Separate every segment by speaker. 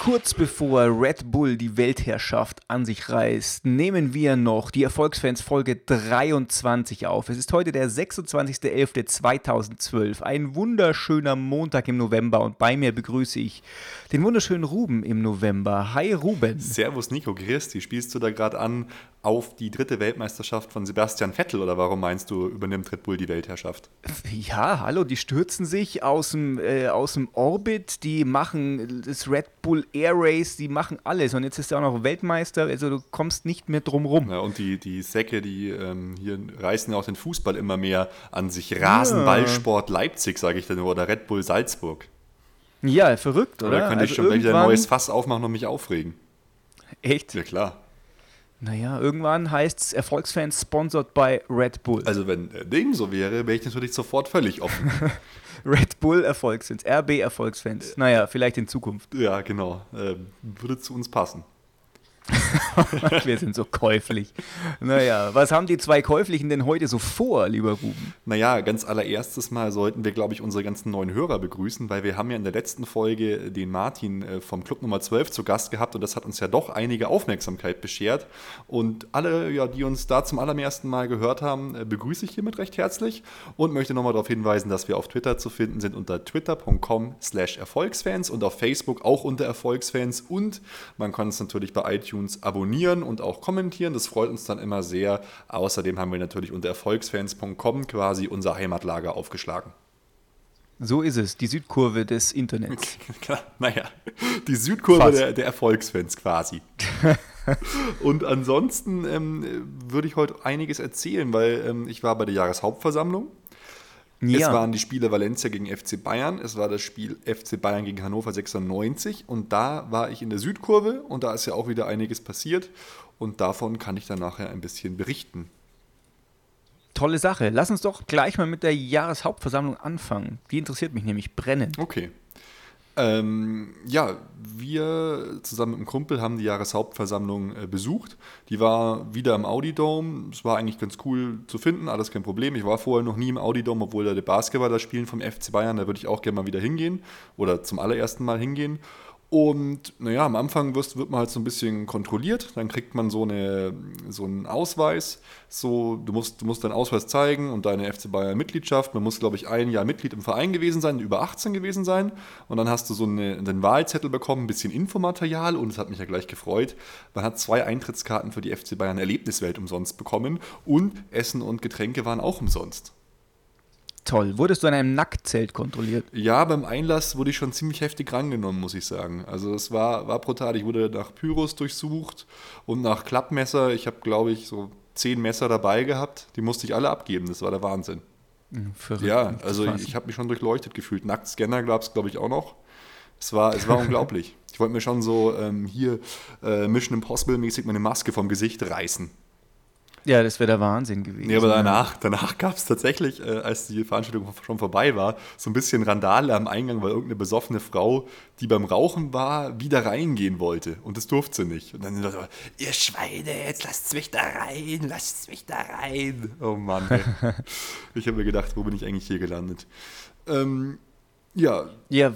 Speaker 1: kurz bevor Red Bull die Weltherrschaft an sich reißt, nehmen wir noch die Erfolgsfans Folge 23 auf. Es ist heute der 26.11.2012, ein wunderschöner Montag im November und bei mir begrüße ich den wunderschönen Ruben im November. Hi Ruben.
Speaker 2: Servus Nico, Christi, spielst du da gerade an auf die dritte Weltmeisterschaft von Sebastian Vettel oder warum meinst du, übernimmt Red Bull die Weltherrschaft?
Speaker 1: Ja, hallo, die stürzen sich aus dem, äh, aus dem Orbit, die machen das Red Bull Air Race, die machen alles und jetzt ist er auch noch Weltmeister, also du kommst nicht mehr drum rum.
Speaker 2: Ja, und die, die Säcke, die ähm, hier reißen ja auch den Fußball immer mehr an sich. Rasenballsport Leipzig, sage ich dann nur, oder Red Bull Salzburg.
Speaker 1: Ja, verrückt, oder?
Speaker 2: Oder könnte ich
Speaker 1: Also
Speaker 2: schon wieder ein neues Fass aufmachen und mich aufregen?
Speaker 1: Echt?
Speaker 2: Ja klar.
Speaker 1: Naja, irgendwann heißt es Erfolgsfans sponsored by Red Bull.
Speaker 2: Also wenn äh, Ding so wäre, wäre ich natürlich sofort völlig offen.
Speaker 1: Red Bull Erfolgsfans, RB Erfolgsfans. Naja, vielleicht in Zukunft.
Speaker 2: ja, genau. Ähm, würde zu uns passen.
Speaker 1: Wir sind so käuflich. Naja, was haben die zwei Käuflichen denn heute so vor, lieber Ruben?
Speaker 2: Naja, ganz allererstes Mal sollten wir, glaube ich, unsere ganzen neuen Hörer begrüßen, weil wir haben ja in der letzten Folge den Martin äh, vom Club Nummer 12 zu Gast gehabt und das hat uns ja doch einige Aufmerksamkeit beschert. Und alle, ja, die uns da zum allerersten Mal gehört haben, äh, begrüße ich hiermit recht herzlich und möchte nochmal darauf hinweisen, dass wir auf Twitter zu finden sind unter twitter.com slash Erfolgsfans und auf Facebook auch unter Erfolgsfans und man kann uns natürlich bei iTunes abonnieren und auch kommentieren. Das freut uns dann immer sehr. Außerdem haben wir natürlich unter erfolgsfans.com quasi unser Heimatlager aufgeschlagen.
Speaker 1: So ist es, die Südkurve des Internets.
Speaker 2: Naja, die Südkurve der, der Erfolgsfans quasi. Und ansonsten ähm, würde ich heute einiges erzählen, weil ähm, ich war bei der Jahreshauptversammlung. Es waren die Spiele Valencia gegen FC Bayern, es war das Spiel FC Bayern gegen Hannover 96 und da war ich in der Südkurve und da ist ja auch wieder einiges passiert und davon kann ich dann nachher ein bisschen berichten.
Speaker 1: Tolle Sache. Lass uns doch gleich mal mit der Jahreshauptversammlung anfangen. Die interessiert mich nämlich brennend.
Speaker 2: Okay. Ähm, ja, wir zusammen mit einem Kumpel haben die Jahreshauptversammlung äh, besucht. Die war wieder im Audi-Dome. Es war eigentlich ganz cool zu finden, alles kein Problem. Ich war vorher noch nie im Audi-Dome, obwohl da die Basketballer spielen vom FC Bayern. Da würde ich auch gerne mal wieder hingehen oder zum allerersten Mal hingehen. Und naja, am Anfang wirst, wird man halt so ein bisschen kontrolliert. Dann kriegt man so, eine, so einen Ausweis. So, du, musst, du musst deinen Ausweis zeigen und deine FC Bayern Mitgliedschaft. Man muss, glaube ich, ein Jahr Mitglied im Verein gewesen sein, über 18 gewesen sein. Und dann hast du so eine, einen Wahlzettel bekommen, ein bisschen Infomaterial. Und es hat mich ja gleich gefreut. Man hat zwei Eintrittskarten für die FC Bayern Erlebniswelt umsonst bekommen. Und Essen und Getränke waren auch umsonst.
Speaker 1: Toll. Wurdest du an einem Nacktzelt kontrolliert?
Speaker 2: Ja, beim Einlass wurde ich schon ziemlich heftig rangenommen, muss ich sagen. Also es war, war brutal. Ich wurde nach Pyros durchsucht und nach Klappmesser. Ich habe, glaube ich, so zehn Messer dabei gehabt. Die musste ich alle abgeben. Das war der Wahnsinn.
Speaker 1: Verrückt.
Speaker 2: Ja, also ich, ich habe mich schon durchleuchtet gefühlt. Nacktscanner gab es, glaube ich, auch noch. Es war, es war unglaublich. Ich wollte mir schon so ähm, hier äh, Mission Impossible mäßig meine Maske vom Gesicht reißen.
Speaker 1: Ja, das wäre der Wahnsinn gewesen.
Speaker 2: Nee, aber danach, danach gab es tatsächlich, äh, als die Veranstaltung schon vorbei war, so ein bisschen Randale am Eingang, weil irgendeine besoffene Frau, die beim Rauchen war, wieder reingehen wollte. Und das durfte sie nicht. Und dann so, ihr Schweine, jetzt lasst mich da rein, lasst mich da rein. Oh Mann, ey. Ich habe mir gedacht, wo bin ich eigentlich hier gelandet? Ähm, ja,
Speaker 1: Ja,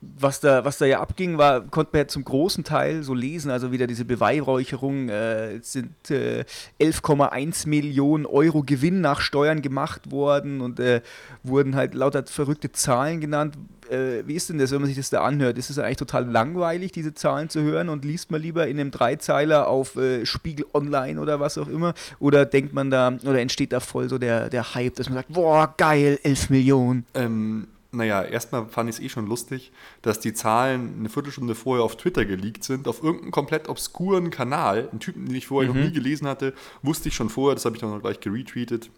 Speaker 1: was da, was da ja abging, war, konnte man ja zum großen Teil so lesen, also wieder diese Beweihräucherung, äh, es sind äh, 11,1 Millionen Euro Gewinn nach Steuern gemacht worden und äh, wurden halt lauter verrückte Zahlen genannt. Äh, wie ist denn das, wenn man sich das da anhört? Ist es eigentlich total langweilig, diese Zahlen zu hören und liest man lieber in einem Dreizeiler auf äh, Spiegel Online oder was auch immer? Oder denkt man da, oder entsteht da voll so der, der Hype, dass man sagt, boah, geil, 11 Millionen.
Speaker 2: Ähm, naja, erstmal fand ich es eh schon lustig, dass die Zahlen eine Viertelstunde vorher auf Twitter geleakt sind, auf irgendeinem komplett obskuren Kanal. Einen Typen, den ich vorher noch nie gelesen hatte, wusste ich schon vorher, das habe ich dann noch gleich geretweetet.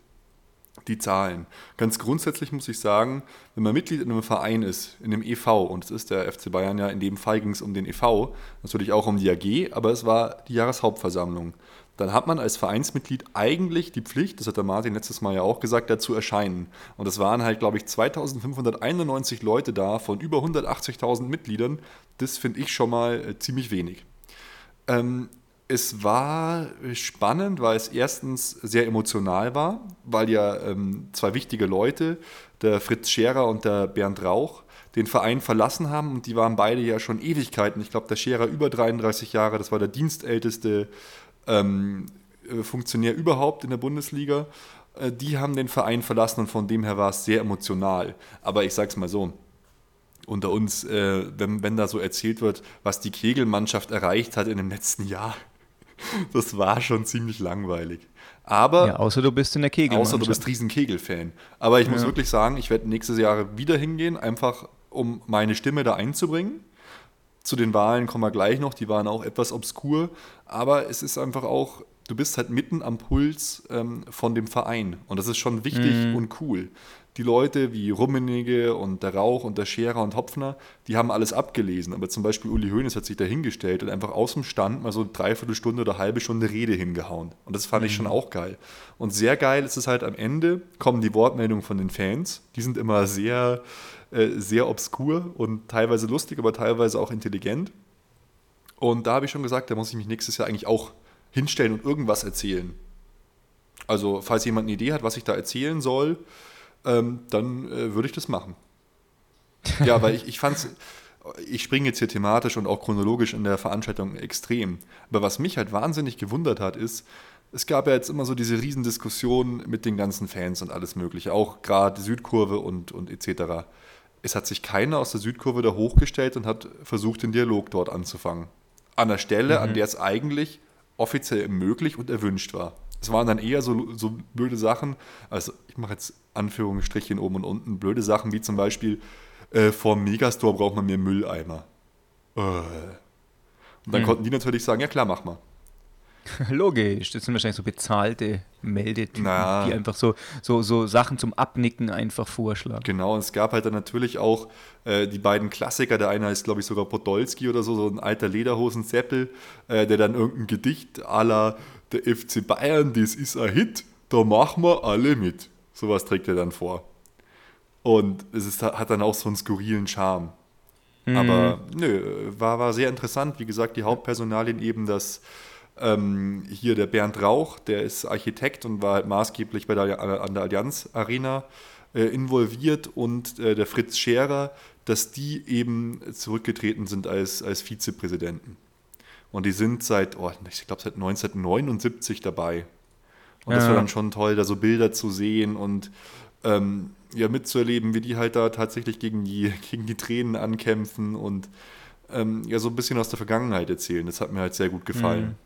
Speaker 2: Die Zahlen. Ganz grundsätzlich muss ich sagen, wenn man Mitglied in einem Verein ist, in einem EV, und es ist der FC Bayern ja, in dem Fall ging es um den EV, natürlich auch um die AG, aber es war die Jahreshauptversammlung dann hat man als Vereinsmitglied eigentlich die Pflicht, das hat der Martin letztes Mal ja auch gesagt, dazu erscheinen. Und es waren halt, glaube ich, 2591 Leute da von über 180.000 Mitgliedern. Das finde ich schon mal äh, ziemlich wenig. Ähm, es war spannend, weil es erstens sehr emotional war, weil ja ähm, zwei wichtige Leute, der Fritz Scherer und der Bernd Rauch, den Verein verlassen haben und die waren beide ja schon Ewigkeiten. Ich glaube, der Scherer über 33 Jahre, das war der dienstälteste ähm, äh, Funktionär überhaupt in der Bundesliga. Äh, die haben den Verein verlassen und von dem her war es sehr emotional. Aber ich sag's mal so, unter uns, äh, wenn, wenn da so erzählt wird, was die Kegelmannschaft erreicht hat in dem letzten Jahr, das war schon ziemlich langweilig. Aber
Speaker 1: ja, außer du bist in der Kegel.
Speaker 2: Außer du bist riesen Kegel-Fan. Aber ich muss wirklich sagen, ich werde nächstes Jahr wieder hingehen, einfach um meine Stimme da einzubringen. Zu den Wahlen kommen wir gleich noch, die waren auch etwas obskur, aber es ist einfach auch, du bist halt mitten am Puls ähm, von dem Verein und das ist schon wichtig mhm. und cool die Leute wie Rummenigge und der Rauch und der Scherer und Hopfner, die haben alles abgelesen. Aber zum Beispiel Uli Hoeneß hat sich da hingestellt und einfach aus dem Stand mal so eine Dreiviertelstunde oder eine halbe Stunde Rede hingehauen. Und das fand mhm. ich schon auch geil. Und sehr geil ist es halt am Ende, kommen die Wortmeldungen von den Fans. Die sind immer sehr, äh, sehr obskur und teilweise lustig, aber teilweise auch intelligent. Und da habe ich schon gesagt, da muss ich mich nächstes Jahr eigentlich auch hinstellen und irgendwas erzählen. Also, falls jemand eine Idee hat, was ich da erzählen soll, ähm, dann äh, würde ich das machen. Ja, weil ich, ich fand ich springe jetzt hier thematisch und auch chronologisch in der Veranstaltung extrem. Aber was mich halt wahnsinnig gewundert hat, ist, es gab ja jetzt immer so diese Riesendiskussion mit den ganzen Fans und alles Mögliche, auch gerade Südkurve und, und etc. Es hat sich keiner aus der Südkurve da hochgestellt und hat versucht, den Dialog dort anzufangen. An der Stelle, mhm. an der es eigentlich offiziell möglich und erwünscht war. Es waren dann eher so, so blöde Sachen, also ich mache jetzt Anführungsstrichen oben und unten, blöde Sachen wie zum Beispiel, äh, vor dem Megastore braucht man mehr Mülleimer. Äh. Und dann hm. konnten die natürlich sagen, ja klar, mach mal.
Speaker 1: Logisch, das sind wahrscheinlich so bezahlte Meldetypen, naja. die einfach so, so, so Sachen zum Abnicken einfach vorschlagen.
Speaker 2: Genau, und es gab halt dann natürlich auch äh, die beiden Klassiker. Der eine heißt, glaube ich, sogar Podolski oder so, so ein alter Lederhosen-Seppel, äh, der dann irgendein Gedicht la der FC Bayern, das ist ein Hit, da machen wir alle mit. Sowas trägt er dann vor. Und es ist, hat dann auch so einen skurrilen Charme. Mhm. Aber nö, war, war sehr interessant. Wie gesagt, die Hauptpersonalien eben das ähm, hier der Bernd Rauch, der ist Architekt und war halt maßgeblich bei der, an der Allianz Arena äh, involviert und äh, der Fritz Scherer, dass die eben zurückgetreten sind als, als Vizepräsidenten. Und die sind seit, oh, ich glaube, seit 1979 dabei. Und ja. das war dann schon toll, da so Bilder zu sehen und ähm, ja, mitzuerleben, wie die halt da tatsächlich gegen die, gegen die Tränen ankämpfen und ähm, ja, so ein bisschen aus der Vergangenheit erzählen. Das hat mir halt sehr gut gefallen.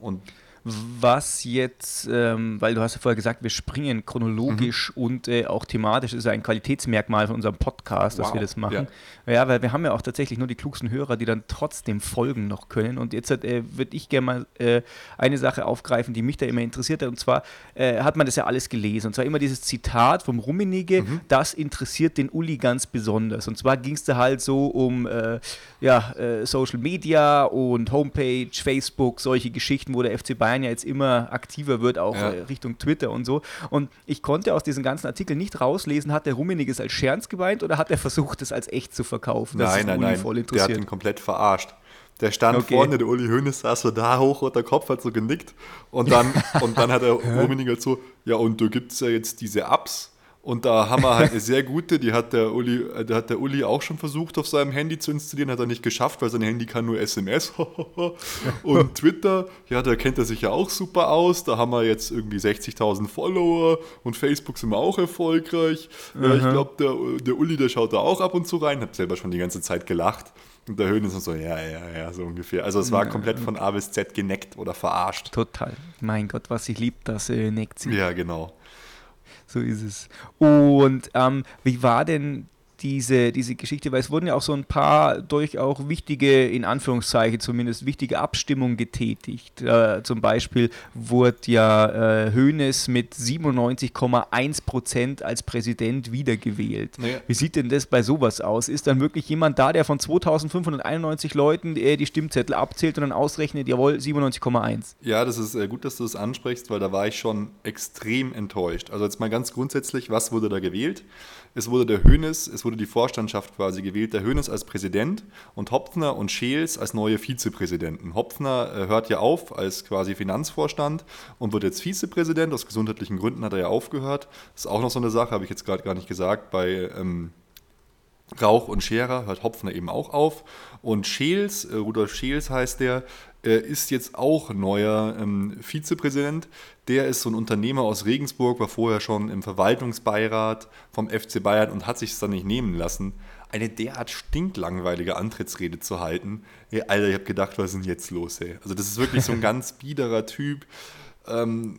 Speaker 1: Und was jetzt, ähm, weil du hast ja vorher gesagt, wir springen chronologisch mhm. und äh, auch thematisch, das ist ein Qualitätsmerkmal von unserem Podcast, wow. dass wir das machen. Ja. ja. weil wir haben ja auch tatsächlich nur die klugsten Hörer, die dann trotzdem folgen noch können. Und jetzt äh, würde ich gerne mal äh, eine Sache aufgreifen, die mich da immer interessiert hat. Und zwar äh, hat man das ja alles gelesen. Und zwar immer dieses Zitat vom Rummenigge, mhm. das interessiert den Uli ganz besonders. Und zwar ging es da halt so um äh, ja, äh, Social Media und Homepage, Facebook, solche Geschichten, wo der FC Bayern Bayern ja jetzt immer aktiver wird, auch ja. Äh, Richtung Twitter und so. Und ich konnte aus diesen ganzen Artikeln nicht rauslesen, hat der Rummenigge es als Scherz gemeint oder hat er versucht, es als echt zu verkaufen?
Speaker 2: Das nein, nein, nein. Voll der hat ihn komplett verarscht. Der stand okay. vorne, der Uli Hoeneß saß so da hoch und der Kopf hat so genickt. Und dann, und dann hat der Rummenigge so, ja, und da gibt es ja jetzt diese Apps, und da haben wir halt eine sehr gute, die hat der Uli, äh, der hat der Uli auch schon versucht auf seinem Handy zu installieren, hat er nicht geschafft, weil sein Handy kann nur SMS. und Twitter, ja, da kennt er sich ja auch super aus. Da haben wir jetzt irgendwie 60.000 Follower und Facebook sind wir auch erfolgreich. Ja, ich glaube, der, der Uli, der schaut da auch ab und zu rein, hat selber schon die ganze Zeit gelacht. Und der Höhen ist so, ja, ja, ja, so ungefähr. Also es war komplett von A bis Z geneckt oder verarscht.
Speaker 1: Total. Mein Gott, was ich lieb, das äh, neckt
Speaker 2: sie. Ja, genau.
Speaker 1: So ist es. Und ähm, wie war denn diese, diese Geschichte, weil es wurden ja auch so ein paar durch auch wichtige, in Anführungszeichen zumindest, wichtige Abstimmungen getätigt. Äh, zum Beispiel wurde ja äh, Hoeneß mit 97,1 Prozent als Präsident wiedergewählt. Naja. Wie sieht denn das bei sowas aus? Ist dann wirklich jemand da, der von 2591 Leuten äh, die Stimmzettel abzählt und dann ausrechnet, jawohl, 97,1?
Speaker 2: Ja, das ist äh, gut, dass du das ansprichst, weil da war ich schon extrem enttäuscht. Also jetzt mal ganz grundsätzlich, was wurde da gewählt? Es wurde der Hönes, es wurde wurde die Vorstandschaft quasi gewählt. Der Hönes als Präsident und Hopfner und Scheels als neue Vizepräsidenten. Hopfner äh, hört ja auf als quasi Finanzvorstand und wird jetzt Vizepräsident. Aus gesundheitlichen Gründen hat er ja aufgehört. Das ist auch noch so eine Sache, habe ich jetzt gerade gar nicht gesagt. Bei ähm, Rauch und Scherer hört Hopfner eben auch auf. Und Scheels, äh, Rudolf Scheels heißt der, äh, ist jetzt auch neuer ähm, Vizepräsident. Der ist so ein Unternehmer aus Regensburg, war vorher schon im Verwaltungsbeirat vom FC Bayern und hat sich es dann nicht nehmen lassen, eine derart stinklangweilige Antrittsrede zu halten. Hey, Alter, ich habe gedacht, was ist denn jetzt los, ey? Also das ist wirklich so ein ganz biederer Typ. Ähm,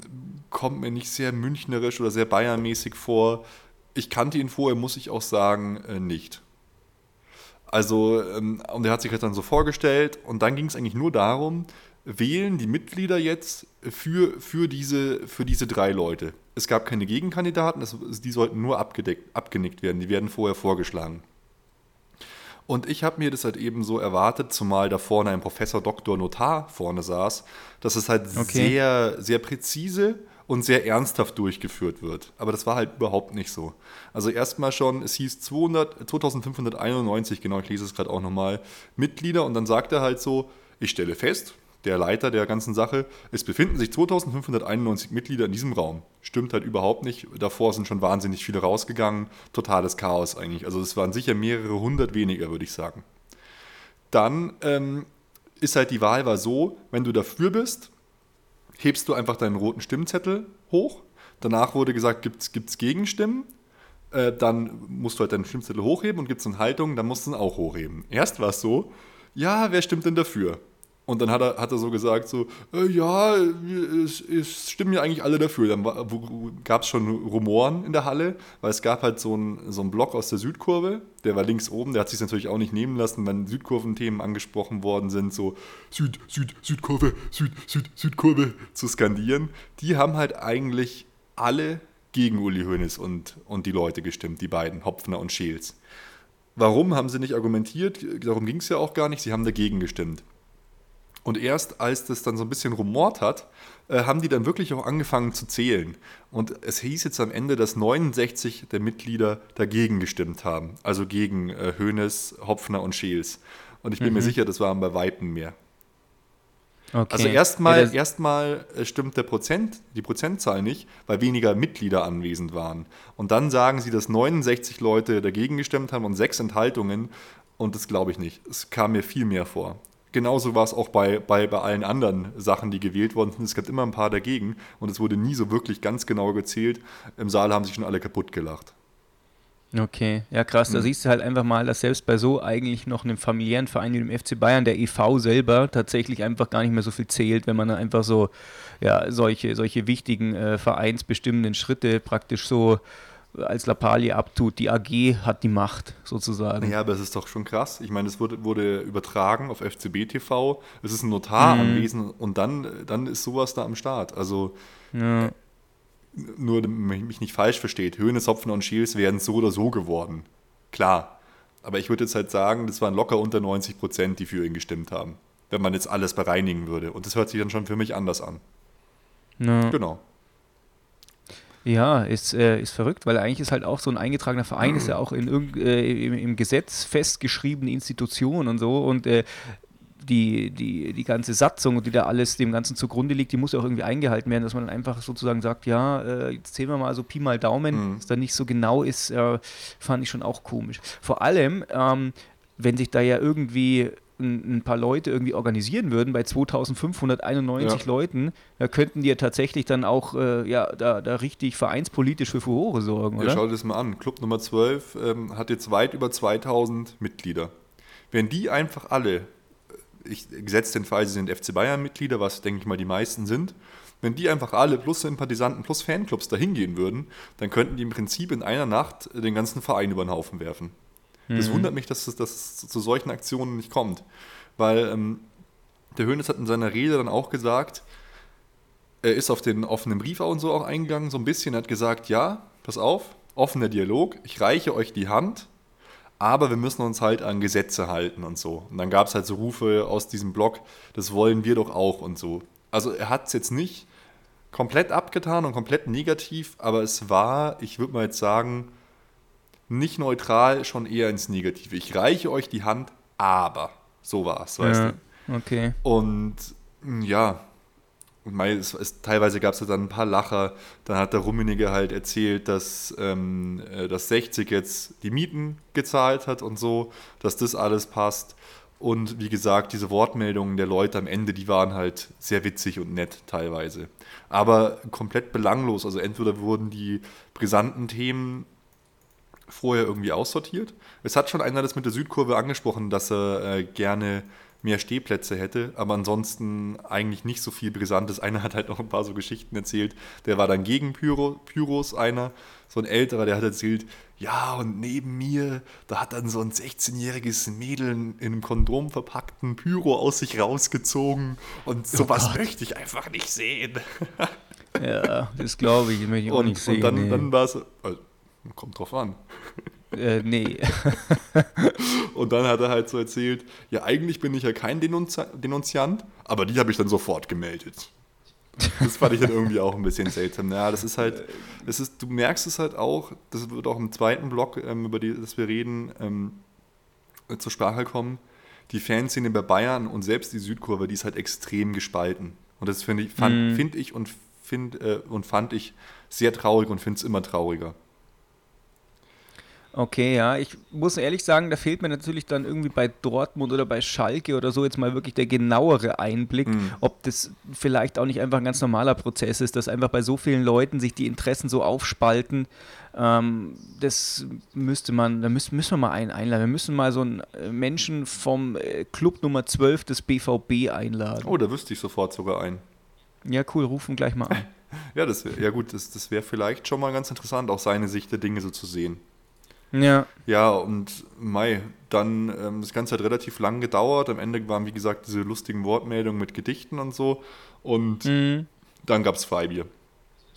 Speaker 2: kommt mir nicht sehr münchnerisch oder sehr bayernmäßig vor. Ich kannte ihn vorher, muss ich auch sagen, äh, nicht. Also, ähm, und er hat sich halt dann so vorgestellt und dann ging es eigentlich nur darum, wählen die Mitglieder jetzt für, für, diese, für diese drei Leute. Es gab keine Gegenkandidaten, es, die sollten nur abgedeckt, abgenickt werden, die werden vorher vorgeschlagen. Und ich habe mir das halt eben so erwartet, zumal da vorne ein Professor Doktor Notar vorne saß, dass es halt okay. sehr, sehr präzise und sehr ernsthaft durchgeführt wird. Aber das war halt überhaupt nicht so. Also erstmal schon, es hieß 200, 2591, genau, ich lese es gerade auch nochmal, Mitglieder und dann sagt er halt so, ich stelle fest, der Leiter der ganzen Sache, es befinden sich 2591 Mitglieder in diesem Raum. Stimmt halt überhaupt nicht. Davor sind schon wahnsinnig viele rausgegangen. Totales Chaos eigentlich. Also es waren sicher mehrere hundert weniger, würde ich sagen. Dann ähm, ist halt die Wahl war so, wenn du dafür bist, hebst du einfach deinen roten Stimmzettel hoch. Danach wurde gesagt, gibt es Gegenstimmen. Äh, dann musst du halt deinen Stimmzettel hochheben und gibt es eine Haltung, dann musst du ihn auch hochheben. Erst war es so, ja, wer stimmt denn dafür? Und dann hat er, hat er so gesagt, so, äh, ja, es, es, stimmen ja eigentlich alle dafür. Dann gab es schon Rumoren in der Halle, weil es gab halt so einen so Block aus der Südkurve, der war links oben, der hat sich natürlich auch nicht nehmen lassen, wenn Südkurventhemen angesprochen worden sind, so Süd, Süd, Südkurve, Süd, Süd, Südkurve zu skandieren. Die haben halt eigentlich alle gegen Uli Hoeneß und, und die Leute gestimmt, die beiden, Hopfner und Scheels. Warum haben sie nicht argumentiert? Darum ging es ja auch gar nicht, sie haben dagegen gestimmt. Und erst als das dann so ein bisschen rumort hat, äh, haben die dann wirklich auch angefangen zu zählen. Und es hieß jetzt am Ende, dass 69 der Mitglieder dagegen gestimmt haben. Also gegen äh, Hoeneß, Hopfner und Scheels. Und ich bin mhm. mir sicher, das waren bei Weitem mehr. Okay. Also erstmal ja, erstmal äh, stimmt der Prozent, die Prozentzahl nicht, weil weniger Mitglieder anwesend waren. Und dann sagen sie, dass 69 Leute dagegen gestimmt haben und sechs Enthaltungen. Und das glaube ich nicht. Es kam mir viel mehr vor genauso war es auch bei, bei, bei allen anderen Sachen, die gewählt worden sind. Es gab immer ein paar dagegen und es wurde nie so wirklich ganz genau gezählt. Im Saal haben sich schon alle kaputt gelacht.
Speaker 1: Okay, ja krass, da mhm. siehst du halt einfach mal, dass selbst bei so eigentlich noch einem familiären Verein wie dem FC Bayern der EV selber tatsächlich einfach gar nicht mehr so viel zählt, wenn man dann einfach so ja, solche, solche wichtigen äh, vereinsbestimmenden Schritte praktisch so als Lappalie abtut. Die AG hat die Macht sozusagen.
Speaker 2: Ja, aber es ist doch schon krass. Ich meine, es wurde, wurde übertragen auf FCB TV. Es ist ein Notar mhm. anwesend und dann, dann ist sowas da am Start. Also ja. nur, damit mich nicht falsch versteht, Höhne, Hopfen und Schiels wären so oder so geworden. Klar. Aber ich würde jetzt halt sagen, das waren locker unter 90 Prozent, die für ihn gestimmt haben. Wenn man jetzt alles bereinigen würde. Und das hört sich dann schon für mich anders an.
Speaker 1: Ja. Genau. Ja, ist, äh, ist verrückt, weil eigentlich ist halt auch so ein eingetragener Verein, ist ja auch in äh, im, im, Gesetz festgeschriebene Institution und so und äh, die, die, die ganze Satzung, die da alles dem Ganzen zugrunde liegt, die muss ja auch irgendwie eingehalten werden, dass man dann einfach sozusagen sagt, ja, äh, jetzt zählen wir mal so Pi mal Daumen, mhm. dass da nicht so genau ist, äh, fand ich schon auch komisch. Vor allem, ähm, wenn sich da ja irgendwie ein, ein, paar Leute irgendwie organisieren würden, bei 2591 ja. Leuten, da könnten die ja tatsächlich dann auch äh, ja, da, da richtig vereinspolitisch für Furore sorgen, oder?
Speaker 2: Ja, schau dir das mal an. Club Nummer 12 ähm, hat jetzt weit über 2000 Mitglieder. Wenn die einfach alle, äh, ich setze den Fall, sie sind FC Bayern-Mitglieder, was denke ich mal die meisten sind, wenn die einfach alle plus Sympathisanten plus Fanclubs dahin gehen würden, dann könnten die im Prinzip in einer Nacht den ganzen Verein über den Haufen werfen. Das mhm. wundert mich, dass es, dass es zu solchen Aktionen nicht kommt. Weil ähm, der Hönes hat in seiner Rede dann auch gesagt, er ist auf den offenen Brief und so auch eingegangen, so ein bisschen, er hat gesagt, ja, pass auf, offener Dialog, ich reiche euch die Hand, aber wir müssen uns halt an Gesetze halten und so. Und dann gab es halt so Rufe aus diesem Blog, das wollen wir doch auch und so. Also er hat es jetzt nicht komplett abgetan und komplett negativ, aber es war, ich würde mal jetzt sagen, nicht neutral, schon eher ins Negative. Ich reiche euch die Hand, aber so war es, weißt
Speaker 1: Ja,
Speaker 2: du.
Speaker 1: okay.
Speaker 2: Und mh, ja, und mei, es, es, teilweise gab es ja dann ein paar Lacher. Dann hat der Rummenigge halt erzählt, dass, ähm, äh, dass 60 jetzt die Mieten gezahlt hat und so, dass das alles passt. Und wie gesagt, diese Wortmeldungen der Leute am Ende, die waren halt sehr witzig und nett teilweise. Aber komplett belanglos. Also entweder wurden die brisanten Themen vorher irgendwie aussortiert. Es hat schon einer das mit der Südkurve angesprochen, dass er äh, gerne mehr Stehplätze hätte, aber ansonsten eigentlich nicht so viel Brisantes. Einer hat halt noch ein paar so Geschichten erzählt. Der war dann gegen Pyro, Pyros, einer, so ein älterer, der hat erzählt, ja, und neben mir, da hat dann so ein 16-jähriges Mädel in einem Kondom verpackten Pyro aus sich rausgezogen und sowas
Speaker 1: Gott.
Speaker 2: möchte ich einfach nicht sehen.
Speaker 1: Ja, das glaube ich, möchte ich auch
Speaker 2: Und,
Speaker 1: nicht sehen.
Speaker 2: und dann,
Speaker 1: nee.
Speaker 2: dann war es, also, kommt drauf an.
Speaker 1: äh, nee.
Speaker 2: Und dann hat er halt so erzählt, ja, eigentlich bin ich ja kein Denunzi Denunziant, aber die habe ich dann sofort gemeldet. Das fand ich dann irgendwie auch ein bisschen seltsam. Ja, das ist halt, das ist, du merkst es halt auch, das wird auch im zweiten Block, ähm, über die, das wir reden, ähm, zur Sprache kommen. Die Fanszene bei Bayern und selbst die Südkurve, die ist halt extrem gespalten. Und das finde ich, fand,
Speaker 1: Mhm.
Speaker 2: find ich und, find, äh, und fand ich sehr traurig und finde es immer trauriger.
Speaker 1: Okay, ja, ich muss ehrlich sagen, da fehlt mir natürlich dann irgendwie bei Dortmund oder bei Schalke oder so jetzt mal wirklich der genauere Einblick,
Speaker 2: Mhm.
Speaker 1: ob das vielleicht auch nicht einfach ein ganz normaler Prozess ist, dass einfach bei so vielen Leuten sich die Interessen so aufspalten. Ähm, das müsste man, da müssen, müssen wir mal einen einladen. Wir müssen mal so einen äh, Menschen vom äh, Club Nummer 12 des BVB einladen.
Speaker 2: Oh, da wüsste ich sofort sogar ein.
Speaker 1: Ja, cool, rufen gleich mal an.
Speaker 2: Ja, das wär, ja gut, das, das wäre vielleicht schon mal ganz interessant, auch seine Sicht der Dinge so zu sehen.
Speaker 1: Ja,
Speaker 2: Ja, und Mai, dann, ähm, das Ganze hat relativ lang gedauert. Am Ende waren, wie gesagt, diese lustigen Wortmeldungen mit Gedichten und so. Und
Speaker 1: mhm.
Speaker 2: dann gab es Freibier.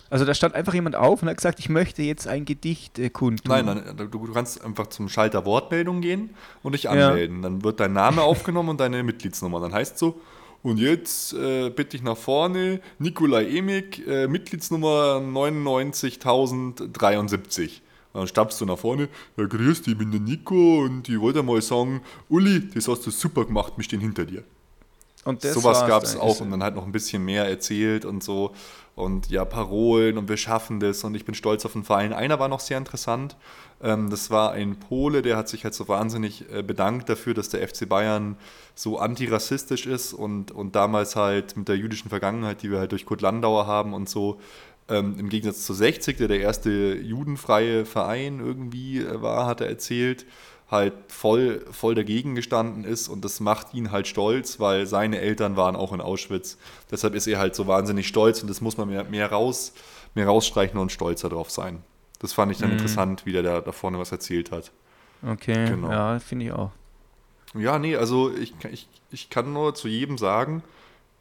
Speaker 1: also da stand einfach jemand auf und hat gesagt, ich möchte jetzt ein Gedicht äh, kundtun.
Speaker 2: Nein, nein, du, du kannst einfach zum Schalter Wortmeldung gehen und dich anmelden. Dann wird dein Name aufgenommen und deine Mitgliedsnummer. Dann heißt so, und jetzt äh, bitte ich nach vorne, Nikolai Emig, äh, Mitgliedsnummer 99073. Dann stappst du nach vorne, ja grüß dich, ich bin der Nico und ich wollte mal sagen, Uli, das hast du super gemacht, wir stehen hinter dir.
Speaker 1: Und das
Speaker 2: Sowas gab es auch und dann halt noch ein bisschen mehr erzählt und so. Und ja, Parolen und wir schaffen das und ich bin stolz auf den Verein. Einer war noch sehr interessant. Ähm, das war ein Pole, der hat sich halt so wahnsinnig äh, bedankt dafür, dass der FC Bayern so antirassistisch ist und, und damals halt mit der jüdischen Vergangenheit, die wir halt durch Kurt Landauer haben und so, ähm, im Gegensatz zu 60, der der erste judenfreie Verein irgendwie äh, war, hat er erzählt, halt voll, voll dagegen gestanden ist und das macht ihn halt stolz, weil seine Eltern waren auch in Auschwitz. Deshalb ist er halt so wahnsinnig stolz und das muss man mehr, mehr, raus, mehr rausstreichen und stolzer drauf sein. Das fand ich dann
Speaker 1: Mhm.
Speaker 2: interessant, wie der da, da vorne was erzählt hat.
Speaker 1: Okay,
Speaker 2: Genau.
Speaker 1: ja, finde ich auch.
Speaker 2: Ja, nee, also ich, ich, ich kann nur zu jedem sagen,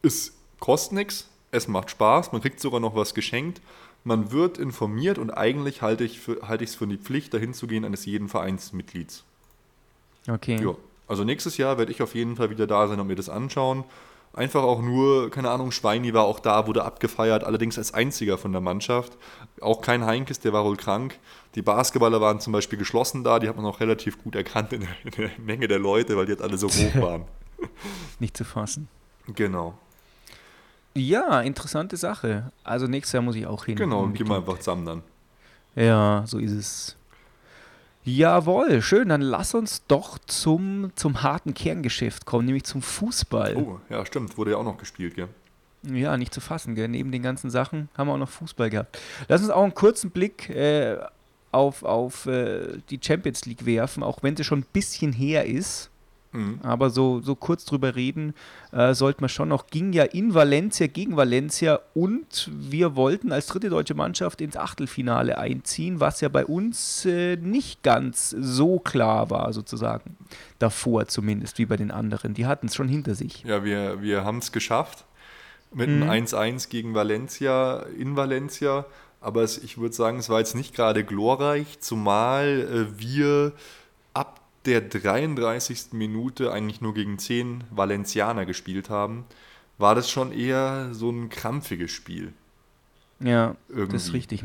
Speaker 2: es kostet nichts, es macht Spaß, man kriegt sogar noch was geschenkt, man wird informiert und eigentlich halte ich es für, halte für die Pflicht, dahin zu gehen eines jeden Vereinsmitglieds.
Speaker 1: Okay.
Speaker 2: Ja, also nächstes Jahr werde ich auf jeden Fall wieder da sein und mir das anschauen. Einfach auch nur, keine Ahnung, Schweini war auch da, wurde abgefeiert, allerdings als einziger von der Mannschaft. Auch kein Heinkes, der war wohl krank. Die Basketballer waren zum Beispiel geschlossen da, die hat man auch relativ gut erkannt in der, in der Menge der Leute, weil die halt alle so hoch waren.
Speaker 1: Nicht zu fassen.
Speaker 2: genau.
Speaker 1: Ja, interessante Sache. Also nächstes Jahr muss ich auch hin.
Speaker 2: Genau, gehen wir einfach zusammen dann.
Speaker 1: Ja, so ist es. Jawohl, schön. Dann lass uns doch zum, zum harten Kerngeschäft kommen, nämlich zum Fußball.
Speaker 2: Oh, ja, stimmt, wurde ja auch noch gespielt, gell?
Speaker 1: Ja, nicht zu fassen, gell? Neben den ganzen Sachen haben wir auch noch Fußball gehabt. Lass uns auch einen kurzen Blick äh, auf, auf äh, die Champions League werfen, auch wenn sie schon ein bisschen her ist.
Speaker 2: Mhm.
Speaker 1: Aber so, so kurz drüber reden äh, sollte man schon noch. Ging ja in Valencia gegen Valencia und wir wollten als dritte deutsche Mannschaft ins Achtelfinale einziehen, was ja bei uns äh, nicht ganz so klar war, sozusagen. Davor zumindest, wie bei den anderen. Die hatten es schon hinter sich.
Speaker 2: Ja, wir, wir haben es geschafft mit
Speaker 1: Mhm.
Speaker 2: einem 1-1 gegen Valencia in Valencia. Aber es, ich würde sagen, es war jetzt nicht gerade glorreich, zumal äh, wir der 33. Minute eigentlich nur gegen 10 Valencianer gespielt haben. War das schon eher so ein krampfiges Spiel.
Speaker 1: Ja,
Speaker 2: Irgendwie.
Speaker 1: das ist richtig.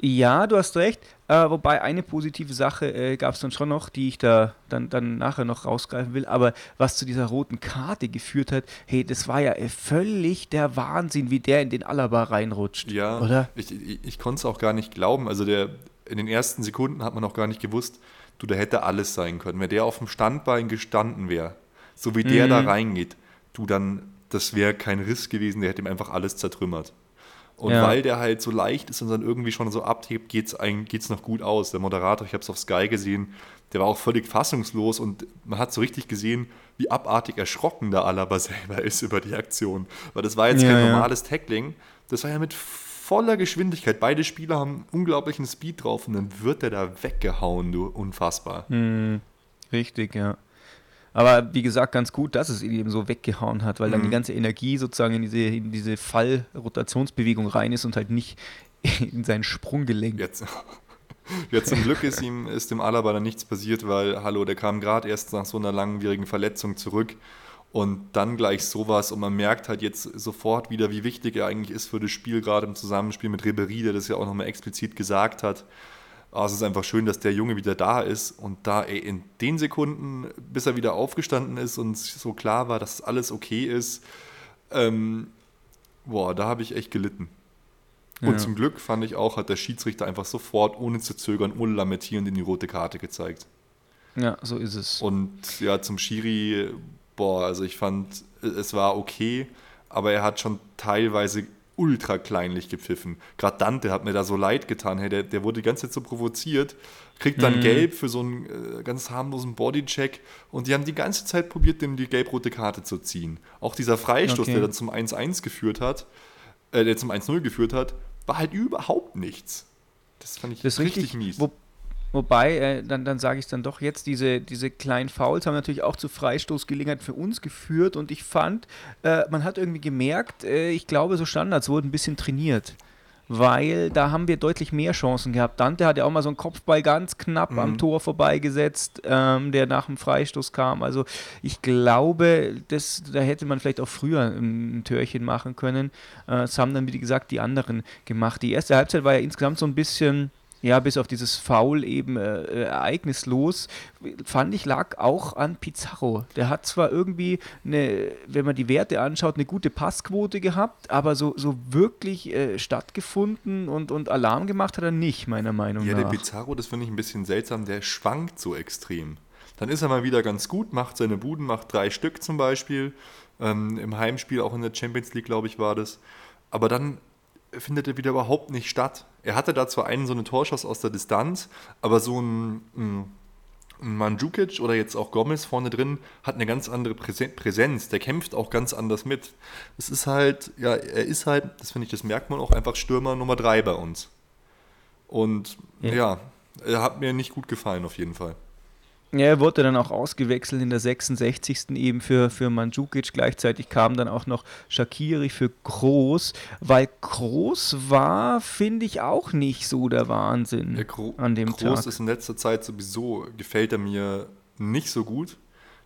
Speaker 1: Ja, du hast recht. Äh, wobei eine positive Sache äh, gab es dann schon noch, die ich da dann, dann nachher noch rausgreifen will. Aber was zu dieser roten Karte geführt hat, hey, das war ja äh, völlig der Wahnsinn, wie der in den Alaba reinrutscht.
Speaker 2: Ja, oder? Ich, ich, ich konnte es auch gar nicht glauben. Also der, in den ersten Sekunden hat man auch gar nicht gewusst, du, da hätte alles sein können. Wenn der auf dem Standbein gestanden wäre, so wie der mhm. da reingeht, du, dann, das wäre kein Riss gewesen, der hätte ihm einfach alles zertrümmert. Und ja. weil der halt so leicht ist und dann irgendwie schon so abhebt, geht es geht's noch gut aus. Der Moderator, ich habe es auf Sky gesehen, der war auch völlig fassungslos und man hat so richtig gesehen, wie abartig erschrocken der Alaba selber ist über die Aktion. Weil das war jetzt ja, kein normales ja. Tackling, das war ja mit voller Geschwindigkeit. Beide Spieler haben unglaublichen Speed drauf und dann wird der da weggehauen, du, unfassbar.
Speaker 1: Hm, richtig, ja. Aber wie gesagt, ganz gut, dass es ihn eben so weggehauen hat, weil mhm. dann die mhm. ganze Energie sozusagen in diese, in diese Fallrotationsbewegung rein ist und halt nicht in sein Sprunggelenk.
Speaker 2: Jetzt. Ja, zum Glück ist ihm ist dem Alaba dann nichts passiert, weil, hallo, der kam gerade erst nach so einer langwierigen Verletzung zurück und dann gleich sowas und man merkt halt jetzt sofort wieder, wie wichtig er eigentlich ist für das Spiel, gerade im Zusammenspiel mit Ribery, der das ja auch nochmal explizit gesagt hat. Aber es ist einfach schön, dass der Junge wieder da ist und da ey, in den Sekunden, bis er wieder aufgestanden ist und so klar war, dass alles okay ist, ähm, boah, da habe ich echt gelitten. Und ja. zum Glück fand ich auch, hat der Schiedsrichter einfach sofort, ohne zu zögern, ohne Lamentieren, in die rote Karte gezeigt.
Speaker 1: Ja, so ist es.
Speaker 2: Und ja, zum Schiri, boah, also ich fand, es war okay, aber er hat schon teilweise ultra kleinlich gepfiffen. Gerade Dante hat mir da so leid getan. Hey, der, der wurde die ganze Zeit so provoziert, kriegt dann mhm. gelb für so einen äh, ganz harmlosen Bodycheck und die haben die ganze Zeit probiert, dem die gelb-rote Karte zu ziehen. Auch dieser Freistoß, okay. der dann zum 1-1 geführt hat, äh, der zum 1-0 geführt hat, war halt überhaupt nichts.
Speaker 1: Das fand ich das richtig, richtig mies. Wo, Wobei, äh, dann, dann sage ich es dann doch jetzt, diese, diese kleinen Fouls haben natürlich auch zu Freistoßgelegenheit für uns geführt und ich fand, äh, man hat irgendwie gemerkt, äh, ich glaube, so Standards wurden ein bisschen trainiert. Weil da haben wir deutlich mehr Chancen gehabt. Dante hat ja auch mal so einen Kopfball ganz knapp mhm. am Tor vorbeigesetzt, ähm, der nach dem Freistoß kam. Also ich glaube, das, da hätte man vielleicht auch früher ein, ein Törchen machen können. Äh, das haben dann, wie gesagt, die anderen gemacht. Die erste Halbzeit war ja insgesamt so ein bisschen ja, bis auf dieses Foul eben äh, äh, ereignislos, fand ich, lag auch an Pizarro. Der hat zwar irgendwie, eine, wenn man die Werte anschaut, eine gute Passquote gehabt, aber so, so wirklich äh, stattgefunden und, und Alarm gemacht hat er nicht, meiner Meinung
Speaker 2: ja,
Speaker 1: nach.
Speaker 2: Ja, der Pizarro, das finde ich ein bisschen seltsam, der schwankt so extrem. Dann ist er mal wieder ganz gut, macht seine Buden, macht drei Stück zum Beispiel. Ähm, Im Heimspiel, auch in der Champions League, glaube ich, war das. Aber dann findet er wieder überhaupt nicht statt. Er hatte da zwar einen so einen Torschuss aus der Distanz, aber so ein, ein, Mandzukic oder jetzt auch Gomez vorne drin hat eine ganz andere Präsenz. Der kämpft auch ganz anders mit. Es ist halt, ja, er ist halt, das finde ich, das merkt man auch einfach Stürmer Nummer 3 bei uns. Und ja. ja, er hat mir nicht gut gefallen auf jeden Fall.
Speaker 1: Ja, er wurde dann auch ausgewechselt in der 66. eben für, für Mandzukic. Gleichzeitig kam dann auch noch Shakiri für Groß, weil Groß war, finde ich, auch nicht so der Wahnsinn
Speaker 2: ja, an dem Groß Tag. Groß ist in letzter Zeit sowieso, gefällt er mir nicht so gut.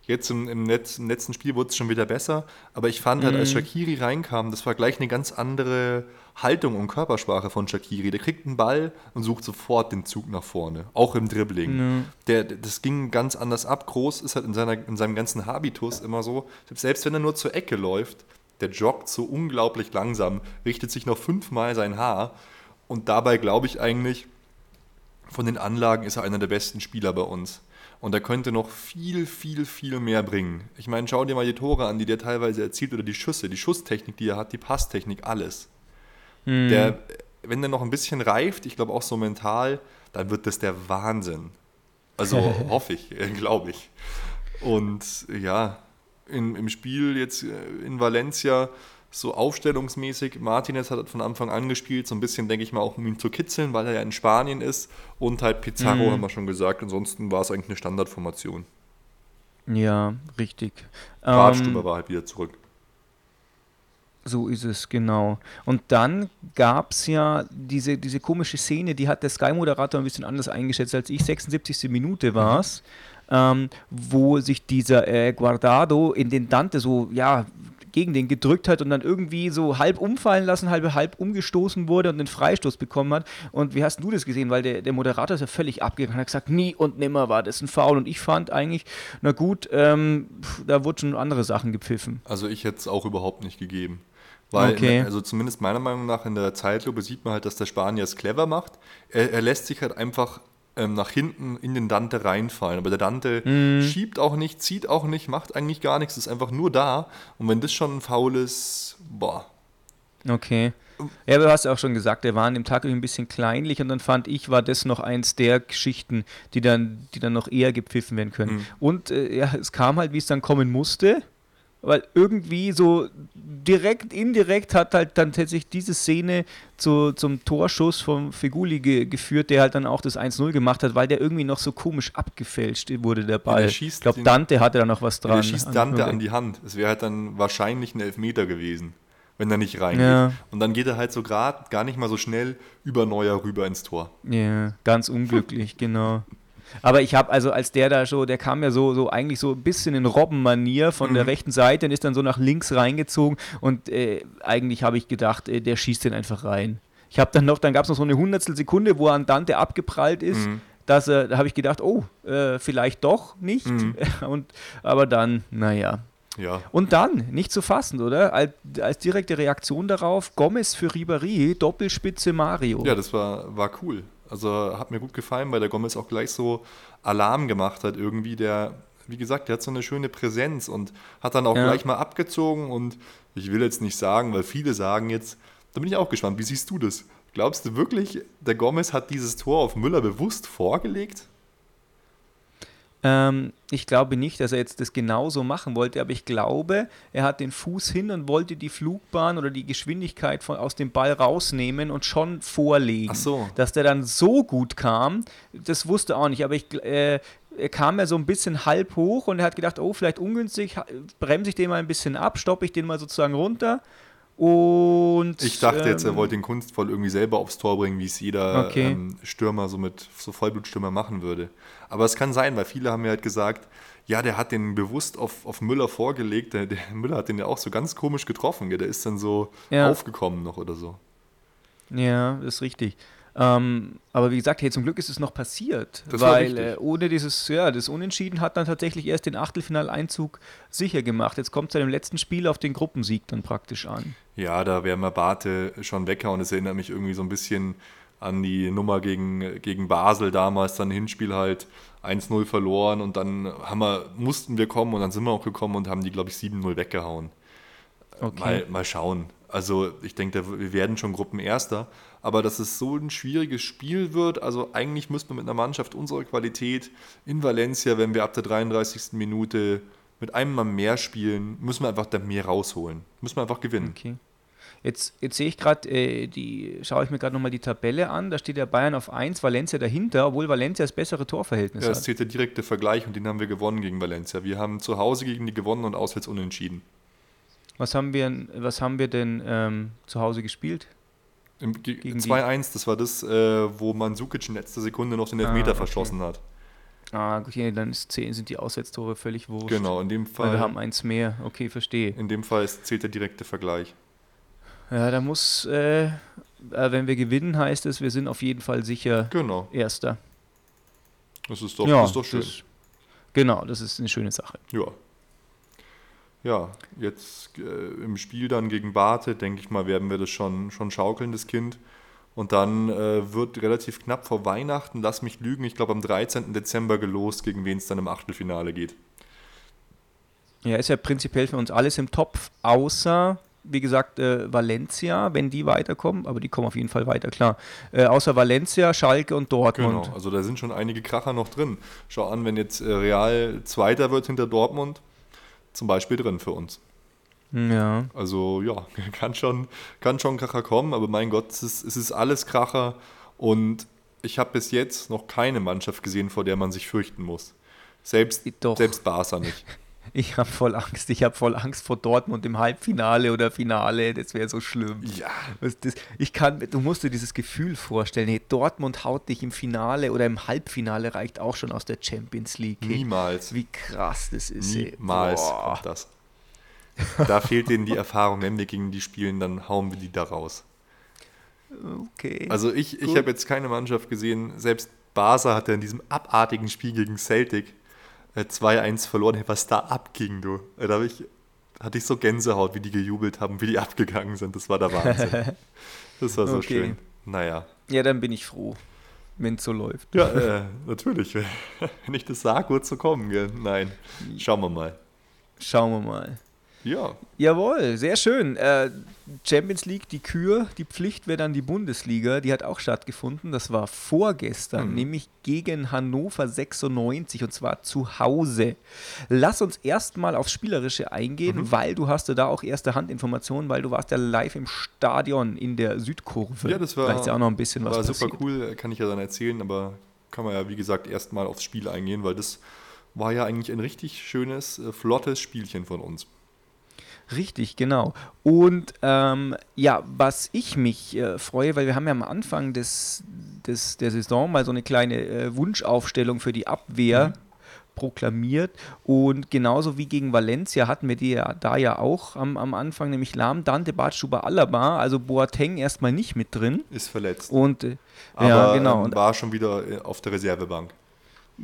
Speaker 2: Jetzt im, im, Netz, im letzten Spiel wurde es schon wieder besser, aber ich fand halt, als mhm. Shakiri reinkam, das war gleich eine ganz andere Haltung und Körpersprache von Shakiri. Der kriegt einen Ball und sucht sofort den Zug nach vorne, auch im Dribbling. Mhm. Der, das ging ganz anders ab. Groß ist halt in, seiner, in seinem ganzen Habitus immer so, selbst wenn er nur zur Ecke läuft, der joggt so unglaublich langsam, richtet sich noch fünfmal sein Haar und dabei glaube ich eigentlich, von den Anlagen ist er einer der besten Spieler bei uns. Und er könnte noch viel, viel, viel mehr bringen. Ich meine, schau dir mal die Tore an, die der teilweise erzielt oder die Schüsse, die Schusstechnik, die er hat, die Passtechnik, alles. Hm. Der, wenn der noch ein bisschen reift, ich glaube auch so mental, dann wird das der Wahnsinn. Also hoffe ich, äh, glaube ich. Und ja, in, im Spiel jetzt äh, in Valencia so aufstellungsmäßig. Martinez hat von Anfang an gespielt, so ein bisschen, denke ich mal, auch um ihn zu kitzeln, weil er ja in Spanien ist. Und halt Pizarro, mhm. haben wir schon gesagt. Ansonsten war es eigentlich eine Standardformation.
Speaker 1: Ja, richtig.
Speaker 2: Bartstube ähm, war halt wieder zurück.
Speaker 1: So ist es, genau. Und dann gab es ja diese, diese komische Szene, die hat der Sky-Moderator ein bisschen anders eingeschätzt als ich. 76. Minute war es, mhm. ähm, wo sich dieser äh, Guardado in den Dante so, ja, gegen den gedrückt hat und dann irgendwie so halb umfallen lassen, halb, halb umgestoßen wurde und den Freistoß bekommen hat. Und wie hast du das gesehen? Weil der, der Moderator ist ja völlig abgegangen und hat gesagt, nie und nimmer war das ein Foul. Und ich fand eigentlich, na gut, ähm, da wurden schon andere Sachen gepfiffen.
Speaker 2: Also ich hätte es auch überhaupt nicht gegeben. Weil,
Speaker 1: Okay.
Speaker 2: also zumindest meiner Meinung nach in der Zeitlupe sieht man halt, dass der Spanier es clever macht. Er, er lässt sich halt einfach ähm, nach hinten in den Dante reinfallen. Aber der Dante
Speaker 1: Mhm.
Speaker 2: schiebt auch nicht, zieht auch nicht, macht eigentlich gar nichts, ist einfach nur da. Und wenn das schon ein Foul ist, boah.
Speaker 1: Okay. Ja, aber du hast ja auch schon gesagt, der war an dem Tag irgendwie ein bisschen kleinlich und dann fand ich, war das noch eins der Geschichten, die dann, die dann noch eher gepfiffen werden können.
Speaker 2: Mhm.
Speaker 1: Und äh, ja, es kam halt, wie es dann kommen musste, weil irgendwie so direkt, indirekt hat halt dann tatsächlich diese Szene zu, zum Torschuss vom Figuli ge geführt, der halt dann auch das 1-0 gemacht hat, weil der irgendwie noch so komisch abgefälscht wurde, der Ball.
Speaker 2: der
Speaker 1: ich glaube, Dante hatte da noch was dran.
Speaker 2: Der schießt Dante an die Hand. Es wäre halt dann wahrscheinlich ein Elfmeter gewesen, wenn er nicht reingeht.
Speaker 1: Ja.
Speaker 2: Und dann geht er halt so gerade gar nicht mal so schnell über Neuer rüber ins Tor.
Speaker 1: Ja, ganz unglücklich, genau. Aber ich habe also, als der da so, der kam ja so, so eigentlich so ein bisschen in Robbenmanier von der rechten Seite und ist dann so nach links reingezogen und äh, eigentlich habe ich gedacht, äh, der schießt den einfach rein. Ich habe dann noch, dann gab es noch so eine Hundertstel Sekunde, wo er an Dante abgeprallt ist. Dass er, da habe ich gedacht, oh, äh, vielleicht doch nicht. Und, aber dann, naja.
Speaker 2: Ja.
Speaker 1: Und dann, nicht zu fassen, oder? Als, als direkte Reaktion darauf, Gomez für Ribéry, Doppelspitze Mario.
Speaker 2: Ja, das war, war cool. Also hat mir gut gefallen, weil der Gomez auch gleich so Alarm gemacht hat irgendwie. Der, wie gesagt, der hat so eine schöne Präsenz und hat dann auch
Speaker 1: Ja.
Speaker 2: gleich mal abgezogen. Und ich will jetzt nicht sagen, weil viele sagen jetzt, da bin ich auch gespannt, wie siehst du das? Glaubst du wirklich, der Gomez hat dieses Tor auf Müller bewusst vorgelegt?
Speaker 1: Ähm, ich glaube nicht, dass er jetzt das genauso machen wollte, aber ich glaube, er hat den Fuß hin und wollte die Flugbahn oder die Geschwindigkeit von, aus dem Ball rausnehmen und schon vorlegen.
Speaker 2: Ach so.
Speaker 1: Dass der dann so gut kam, das wusste auch nicht, aber ich, äh, er kam ja so ein bisschen halb hoch und er hat gedacht, oh, vielleicht ungünstig, bremse ich den mal ein bisschen ab, stoppe ich den mal sozusagen runter und...
Speaker 2: Ich dachte jetzt, er
Speaker 1: ähm,
Speaker 2: wollte ihn kunstvoll irgendwie selber aufs Tor bringen, wie es jeder
Speaker 1: Okay.
Speaker 2: ähm, Stürmer so mit so Vollblutstürmer machen würde. Aber es kann sein, weil viele haben mir halt gesagt, ja, der hat den bewusst auf, auf Müller vorgelegt. Der, der Müller hat den ja auch so ganz komisch getroffen. Der ist dann so
Speaker 1: Ja.
Speaker 2: aufgekommen noch oder so.
Speaker 1: Ja, das ist richtig. Ähm, aber wie gesagt, hey, zum Glück ist es noch passiert,
Speaker 2: Das
Speaker 1: weil äh, ohne dieses, ja, das Unentschieden hat dann tatsächlich erst den Achtelfinaleinzug sicher gemacht. Jetzt kommt es ja im letzten Spiel auf den Gruppensieg dann praktisch an.
Speaker 2: Ja, da wäre mal Barte schon weghauen. Das erinnert mich irgendwie so ein bisschen an die Nummer gegen, gegen Basel damals, dann Hinspiel halt 1-0 verloren und dann haben wir, mussten wir kommen und dann sind wir auch gekommen und haben die, glaube ich, 7-0 weggehauen.
Speaker 1: Okay.
Speaker 2: Mal, mal schauen. Also ich denke, wir werden schon Gruppenerster, aber dass es so ein schwieriges Spiel wird, also eigentlich müsste man mit einer Mannschaft unserer Qualität in Valencia, wenn wir ab der 33. Minute mit einem Mann mehr spielen, müssen wir einfach da mehr rausholen. Müssen wir einfach gewinnen.
Speaker 1: Okay. Jetzt, jetzt sehe ich gerade, äh, die schaue ich mir gerade nochmal die Tabelle an. Da steht ja Bayern auf 1, Valencia dahinter, obwohl Valencia das bessere Torverhältnis
Speaker 2: Ja, es
Speaker 1: hat.
Speaker 2: zählt der direkte Vergleich und den haben wir gewonnen gegen Valencia. Wir haben zu Hause gegen die gewonnen und auswärts unentschieden.
Speaker 1: Was haben wir, was haben wir denn ähm, zu Hause gespielt?
Speaker 2: Im Ge-
Speaker 1: Gegen die-
Speaker 2: 2-1, das war das, äh, wo Mandzukic in letzter Sekunde noch den Elfmeter
Speaker 1: Ah, okay.
Speaker 2: verschossen hat.
Speaker 1: Ah, ja, dann ist 10, sind die Auswärtstore völlig wurscht.
Speaker 2: Genau, in dem
Speaker 1: Weil
Speaker 2: Fall,
Speaker 1: wir haben eins mehr. Okay, verstehe.
Speaker 2: in dem Fall ist- zählt der direkte Vergleich.
Speaker 1: Ja, da muss, äh, äh, wenn wir gewinnen, heißt es, wir sind auf jeden Fall sicher
Speaker 2: Genau,
Speaker 1: Erster.
Speaker 2: das ist doch,
Speaker 1: ja,
Speaker 2: das ist doch schön.
Speaker 1: das- genau, das ist eine schöne Sache.
Speaker 2: Ja. Ja, jetzt äh, im Spiel dann gegen Barte, denke ich mal, werden wir das schon, schon schaukeln, das Kind. Und dann äh, wird relativ knapp vor Weihnachten, lass mich lügen, ich glaube am 13. Dezember gelost, gegen wen es dann im Achtelfinale geht.
Speaker 1: Ja, ist ja prinzipiell für uns alles im Topf, außer, wie gesagt, äh, Valencia, wenn die weiterkommen, aber die kommen auf jeden Fall weiter, klar. Äh, außer Valencia, Schalke und Dortmund.
Speaker 2: Genau, also da sind schon einige Kracher noch drin. Schau an, wenn jetzt äh, Real Zweiter wird hinter Dortmund, zum Beispiel drin für uns.
Speaker 1: Ja,
Speaker 2: Also ja, kann schon, kann schon Kracher kommen, aber mein Gott, es ist, es ist alles Kracher und ich habe bis jetzt noch keine Mannschaft gesehen, vor der man sich fürchten muss. Selbst,
Speaker 1: Doch.
Speaker 2: selbst Barca nicht.
Speaker 1: ich habe voll Angst. Ich habe voll Angst vor Dortmund im Halbfinale oder Finale. Das wäre so schlimm.
Speaker 2: Ja,
Speaker 1: Was das, ich kann, du musst dir dieses Gefühl vorstellen, hey, Dortmund haut dich im Finale oder im Halbfinale reicht auch schon aus der Champions League.
Speaker 2: Niemals.
Speaker 1: Wie krass das ist. ey.
Speaker 2: Niemals kommt das. Da fehlt denen die Erfahrung, wenn wir gegen die spielen, dann hauen wir die da raus.
Speaker 1: Okay.
Speaker 2: Also ich, ich habe jetzt keine Mannschaft gesehen, selbst Barca hat ja in diesem abartigen Spiel gegen Celtic 2-1 verloren. Was da abging, du. Äh, Da ich, hatte ich so Gänsehaut, wie die gejubelt haben, wie die abgegangen sind. Das war der Wahnsinn. das war so
Speaker 1: Okay.
Speaker 2: schön. Naja.
Speaker 1: ja, dann bin ich froh, wenn es so läuft.
Speaker 2: Ja, äh, natürlich. Wenn ich das sage, wird es so kommen. Gell? Nein. Schauen wir mal.
Speaker 1: Schauen wir mal.
Speaker 2: Ja.
Speaker 1: Jawohl, sehr schön. Äh, Champions League, die Kür, die Pflicht wäre dann die Bundesliga. Die hat auch stattgefunden. Das war vorgestern,
Speaker 2: Mhm.
Speaker 1: nämlich gegen Hannover 96 und zwar zu Hause. Lass uns erstmal aufs Spielerische eingehen,
Speaker 2: Mhm.
Speaker 1: weil du hast ja da auch erste Handinformationen, weil du warst ja live im Stadion in der Südkurve.
Speaker 2: Ja, das war-
Speaker 1: ist ja auch noch ein bisschen was
Speaker 2: War
Speaker 1: passiert.
Speaker 2: super cool, kann ich ja dann erzählen, aber kann man ja, wie gesagt, erstmal aufs Spiel eingehen, weil das war ja eigentlich ein richtig schönes, äh, flottes Spielchen von uns.
Speaker 1: Richtig, genau. Und ähm, ja, was ich mich äh, freue, weil wir haben ja am Anfang des, des, der Saison mal so eine kleine äh, Wunschaufstellung für die Abwehr proklamiert. Und genauso wie gegen Valencia hatten wir die ja da ja auch am, am Anfang, nämlich Lahm, Dante, Bartschuber, Alaba, also Boateng erstmal nicht mit drin.
Speaker 2: Ist verletzt.
Speaker 1: Und äh, ja, genau.
Speaker 2: ähm, war schon wieder äh, auf der Reservebank.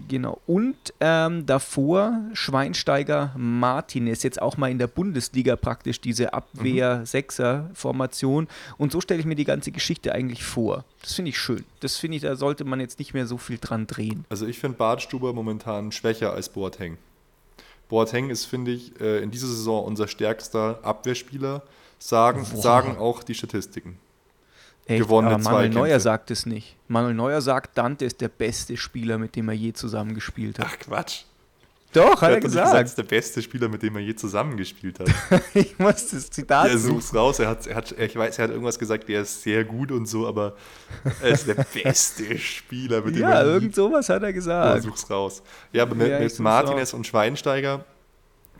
Speaker 1: Genau. Und ähm, davor Schweinsteiger Martinez, jetzt auch mal in der Bundesliga praktisch diese Abwehr-Sechser-Formation. Und so stelle ich mir die ganze Geschichte eigentlich vor. Das finde ich schön. Das finde ich, da sollte man jetzt nicht mehr so viel dran drehen.
Speaker 2: Also ich finde Bartstuber momentan schwächer als Boateng. Boateng ist, finde ich, äh, in dieser Saison unser stärkster Abwehrspieler, sagen,
Speaker 1: Boah.
Speaker 2: sagen auch die Statistiken.
Speaker 1: Echt?
Speaker 2: Gewonnene
Speaker 1: Aber Manuel
Speaker 2: Zweikämpfe.
Speaker 1: Neuer sagt es nicht. Manuel Neuer sagt, Dante ist der beste Spieler, mit dem er je zusammengespielt hat.
Speaker 2: Ach Quatsch.
Speaker 1: Doch, hat
Speaker 2: Er
Speaker 1: er gesagt.
Speaker 2: gesagt, ist der beste Spieler, mit dem er je zusammengespielt hat.
Speaker 1: ich muss das Zitat
Speaker 2: Er
Speaker 1: suchen.
Speaker 2: sucht's raus. Er hat, er hat, ich weiß, er hat irgendwas gesagt, der ist sehr gut und so, aber er ist der beste Spieler, mit dem
Speaker 1: Ja,
Speaker 2: er
Speaker 1: irgend sowas hat er
Speaker 2: Oh,
Speaker 1: gesagt.
Speaker 2: such's raus. Ja, aber mit,
Speaker 1: Ja,
Speaker 2: mit Martinez und Schweinsteiger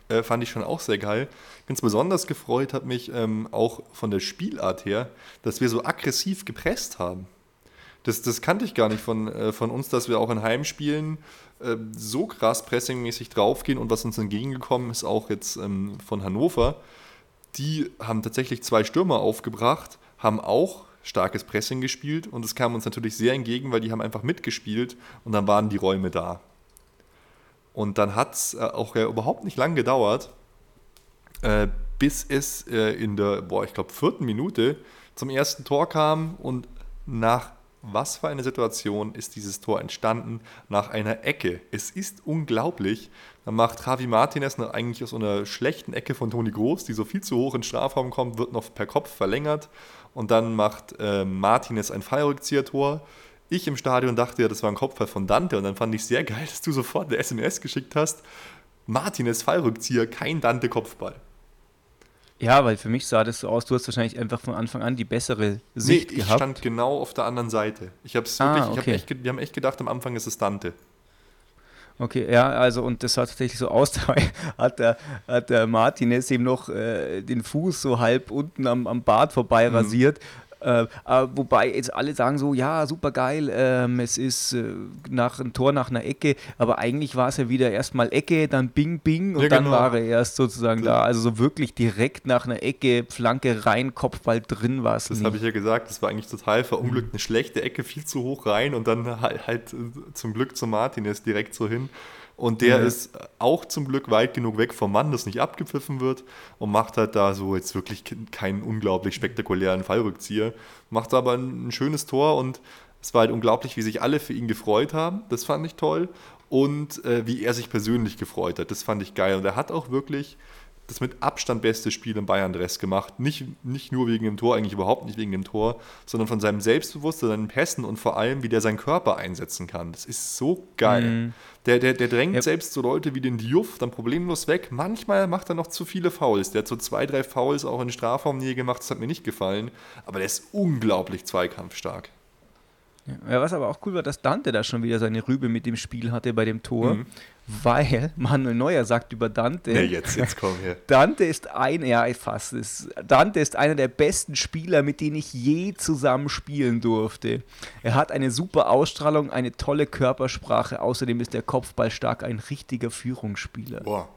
Speaker 2: äh, fand ich schon auch sehr geil. Ganz besonders gefreut hat mich ähm, auch von der Spielart her, dass wir so aggressiv gepresst haben. Das, das kannte ich gar nicht von, äh, von uns, dass wir auch in Heimspielen äh, so krass pressingmäßig draufgehen und was uns entgegengekommen ist, auch jetzt ähm, von Hannover. Die haben tatsächlich zwei Stürmer aufgebracht, haben auch starkes Pressing gespielt und es kam uns natürlich sehr entgegen, weil die haben einfach mitgespielt und dann waren die Räume da. Und dann hat es äh, auch ja überhaupt nicht lang gedauert, äh, bis es äh, in der, boah, ich glaube, vierten Minute zum ersten Tor kam und nach was für eine Situation ist dieses Tor entstanden? Nach einer Ecke. Es ist unglaublich. Dann macht Javi Martinez noch eigentlich aus einer schlechten Ecke von Toni Groß, die so viel zu hoch in Strafraum kommt, wird noch per Kopf verlängert. Und dann macht äh, Martinez ein Fallrückzieher-Tor. Ich im Stadion dachte ja, das war ein Kopfball von Dante. Und dann fand ich sehr geil, dass du sofort eine SMS geschickt hast. Martinez Fallrückzieher, kein Dante-Kopfball.
Speaker 1: Ja, weil für mich sah das so aus, du hast wahrscheinlich einfach von Anfang an die bessere Sicht
Speaker 2: nee, ich
Speaker 1: gehabt.
Speaker 2: stand genau auf der anderen Seite. Ich hab's
Speaker 1: Ah,
Speaker 2: wirklich, ich hab echt, wir haben echt gedacht, am Anfang ist es Dante.
Speaker 1: Okay, ja, also und das sah tatsächlich so aus, dabei hat der, hat der Martinez eben noch äh, den Fuß so halb unten am, am Bart vorbei
Speaker 2: Mhm.
Speaker 1: rasiert. Äh, äh, wobei jetzt alle sagen so, ja, super geil, ähm, es ist äh, nach ein Tor nach einer Ecke, aber eigentlich war es ja wieder erstmal Ecke, dann Bing Bing und
Speaker 2: Ja,
Speaker 1: dann
Speaker 2: genau.
Speaker 1: war er erst sozusagen da. Also so wirklich direkt nach einer Ecke, Flanke rein, Kopfball drin war es
Speaker 2: Das habe ich ja gesagt, das war eigentlich total verunglückt. Eine schlechte Ecke, viel zu hoch rein und dann halt, halt äh, zum Glück zum Martinez direkt so hin. Und der
Speaker 1: Ja.
Speaker 2: ist auch zum Glück weit genug weg vom Mann, dass nicht abgepfiffen wird und macht halt da so jetzt wirklich ke- keinen unglaublich spektakulären Fallrückzieher. Macht aber ein, ein schönes Tor und es war halt unglaublich, wie sich alle für ihn gefreut haben. Das fand ich toll. Und äh, wie er sich persönlich gefreut hat, das fand ich geil. Und er hat auch wirklich das mit Abstand beste Spiel im Bayern-Dress gemacht. Nicht, nicht nur wegen dem Tor, eigentlich überhaupt nicht wegen dem Tor, sondern von seinem Selbstbewusstsein, seinen Pässen und vor allem, wie der seinen Körper einsetzen kann. Das ist so geil.
Speaker 1: Mhm.
Speaker 2: Der, der, der drängt
Speaker 1: Ja.
Speaker 2: selbst so Leute wie den Diouf dann problemlos weg. Manchmal macht er noch zu viele Fouls. Der hat so zwei, drei Fouls auch in Strafraumnähe gemacht, das hat mir nicht gefallen. Aber der ist unglaublich zweikampfstark.
Speaker 1: Ja, was aber auch cool war, dass Dante da schon wieder seine Rübe mit dem Spiel hatte bei dem Tor,
Speaker 2: Mhm.
Speaker 1: Weil Manuel Neuer sagt über Dante,
Speaker 2: Nee, jetzt, jetzt komm her.
Speaker 1: Dante ist ein, ja, ich fasse es. Dante ist einer der besten Spieler, mit denen ich je zusammen spielen durfte. Er hat eine super Ausstrahlung, eine tolle Körpersprache. Außerdem ist der Kopfball stark ein richtiger Führungsspieler.
Speaker 2: Boah.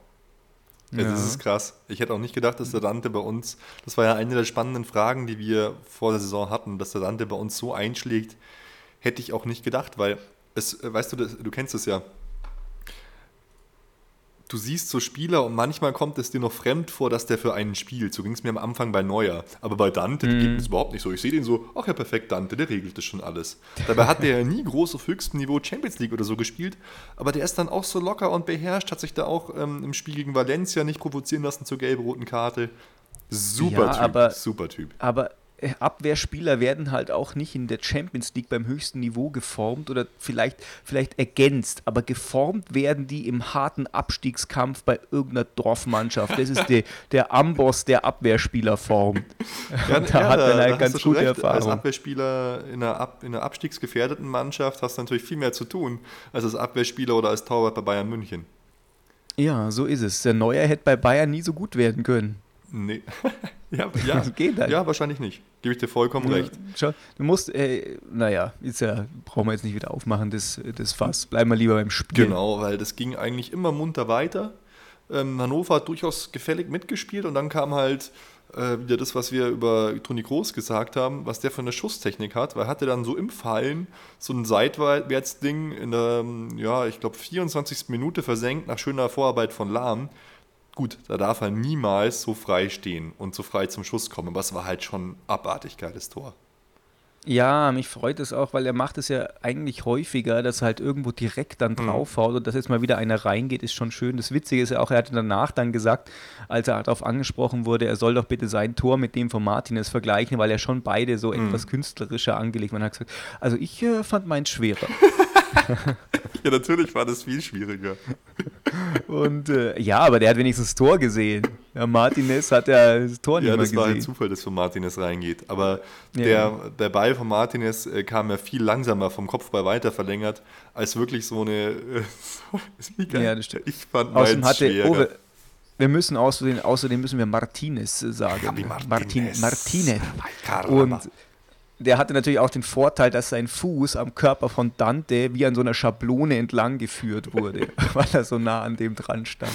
Speaker 1: Ja.
Speaker 2: Das ist krass. Ich hätte auch nicht gedacht, dass der Dante bei uns, das war ja eine der spannenden Fragen, die wir vor der Saison hatten, dass der Dante bei uns so einschlägt, hätte ich auch nicht gedacht, weil es, äh, weißt du, du kennst es ja. Du siehst so Spieler und manchmal kommt es dir noch fremd vor, dass der für einen spielt. So ging es mir am Anfang bei Neuer. Aber bei Dante
Speaker 1: Mhm.
Speaker 2: geht es überhaupt nicht so. Ich sehe den so, ach ja, perfekt, Dante, der regelt das schon alles. Dabei hat der ja nie groß auf höchstem Niveau Champions League oder so gespielt. Aber der ist dann auch so locker und beherrscht, hat sich da auch ähm, im Spiel gegen Valencia nicht provozieren lassen zur gelb-roten Karte. Super
Speaker 1: Ja,
Speaker 2: Typ,
Speaker 1: aber-
Speaker 2: super Typ.
Speaker 1: Aber Abwehrspieler werden halt auch nicht in der Champions League beim höchsten Niveau geformt oder vielleicht, vielleicht ergänzt, aber geformt werden die im harten Abstiegskampf bei irgendeiner Dorfmannschaft. Das ist der, der Amboss der Abwehrspieler formt.
Speaker 2: Ja,
Speaker 1: da hat man halt ganz gute
Speaker 2: recht. Als
Speaker 1: Erfahrung.
Speaker 2: Abwehrspieler in einer, Ab in einer abstiegsgefährdeten Mannschaft hast du natürlich viel mehr zu tun, als als Abwehrspieler oder als Torwart bei Bayern München.
Speaker 1: Ja, so ist es. Der Neuer hätte bei Bayern nie so gut werden können.
Speaker 2: Nee. ja, ja.
Speaker 1: Geht halt.
Speaker 2: ja, wahrscheinlich nicht. Gebe ich dir vollkommen recht.
Speaker 1: Schau, du musst, äh, naja, ist ja, brauchen wir jetzt nicht wieder aufmachen, das, das Fass. Bleiben wir lieber beim Spiel.
Speaker 2: Genau, weil das ging eigentlich immer munter weiter. Ähm, Hannover hat durchaus gefällig mitgespielt und dann kam halt äh, wieder das, was wir über Toni Groß gesagt haben, was der für eine Schusstechnik hat, weil er hatte dann so im Fallen so ein Seitwärtsding in der, ja, ich glaube 24. Minute versenkt nach schöner Vorarbeit von Lahm. Gut, da darf er niemals so frei stehen und so frei zum Schuss kommen, aber es war halt schon abartig geiles Tor.
Speaker 1: Ja, mich freut es auch, weil er macht es ja eigentlich häufiger, dass er halt irgendwo direkt dann
Speaker 2: Mhm.
Speaker 1: draufhaut und dass jetzt mal wieder einer reingeht, ist schon schön. Das Witzige ist ja auch, er hatte danach dann gesagt, als er darauf angesprochen wurde, er soll doch bitte sein Tor mit dem von Martinez vergleichen, weil er schon beide so
Speaker 2: Mhm.
Speaker 1: etwas künstlerischer angelegt. Man hat gesagt, also ich äh, fand meins schwerer.
Speaker 2: Ja, natürlich war das viel schwieriger.
Speaker 1: und äh, ja, aber der hat wenigstens das Tor gesehen. Ja, Martinez hat ja das Tor nicht
Speaker 2: Ja,
Speaker 1: mehr
Speaker 2: das war halt
Speaker 1: gesehen.
Speaker 2: Zufall, dass von Martinez reingeht. Aber
Speaker 1: Ja.
Speaker 2: der, der Ball von Martinez äh, kam ja viel langsamer vom Kopfball weiter verlängert, als wirklich so eine. Äh.
Speaker 1: Ja, das stimmt.
Speaker 2: Ich fand
Speaker 1: Außerdem
Speaker 2: meins
Speaker 1: hatte, oh, wir, wir müssen außerdem, außerdem müssen wir Martinez äh, sagen. Martin,
Speaker 2: Martinez.
Speaker 1: Martinez.
Speaker 2: Caramba.
Speaker 1: Und der hatte natürlich auch den Vorteil, dass sein Fuß am Körper von Dante wie an so einer Schablone entlang geführt wurde, weil er so nah an dem dran stand.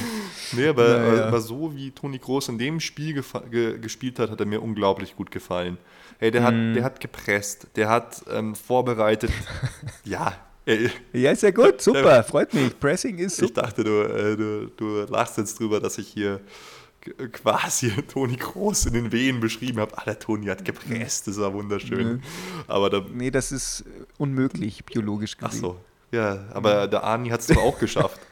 Speaker 2: Nee, aber,
Speaker 1: Naja.
Speaker 2: aber so wie Toni Groß in dem Spiel ge gespielt hat, hat er mir unglaublich gut gefallen. Hey, der,
Speaker 1: Mhm.
Speaker 2: hat, der hat gepresst, der hat ähm, vorbereitet. ja, äh,
Speaker 1: Ja, ist ja gut, super, freut mich. Pressing ist
Speaker 2: ich
Speaker 1: super.
Speaker 2: dachte, du, äh, du, du lachst jetzt drüber, dass ich hier quasi Toni Groß in den Wehen beschrieben habe. Ah, der Toni hat gepresst, das war wunderschön. Aber da,
Speaker 1: Nee, das ist äh, unmöglich, biologisch
Speaker 2: ach
Speaker 1: gesehen.
Speaker 2: so, ja, aber der Arni hat es zwar auch geschafft.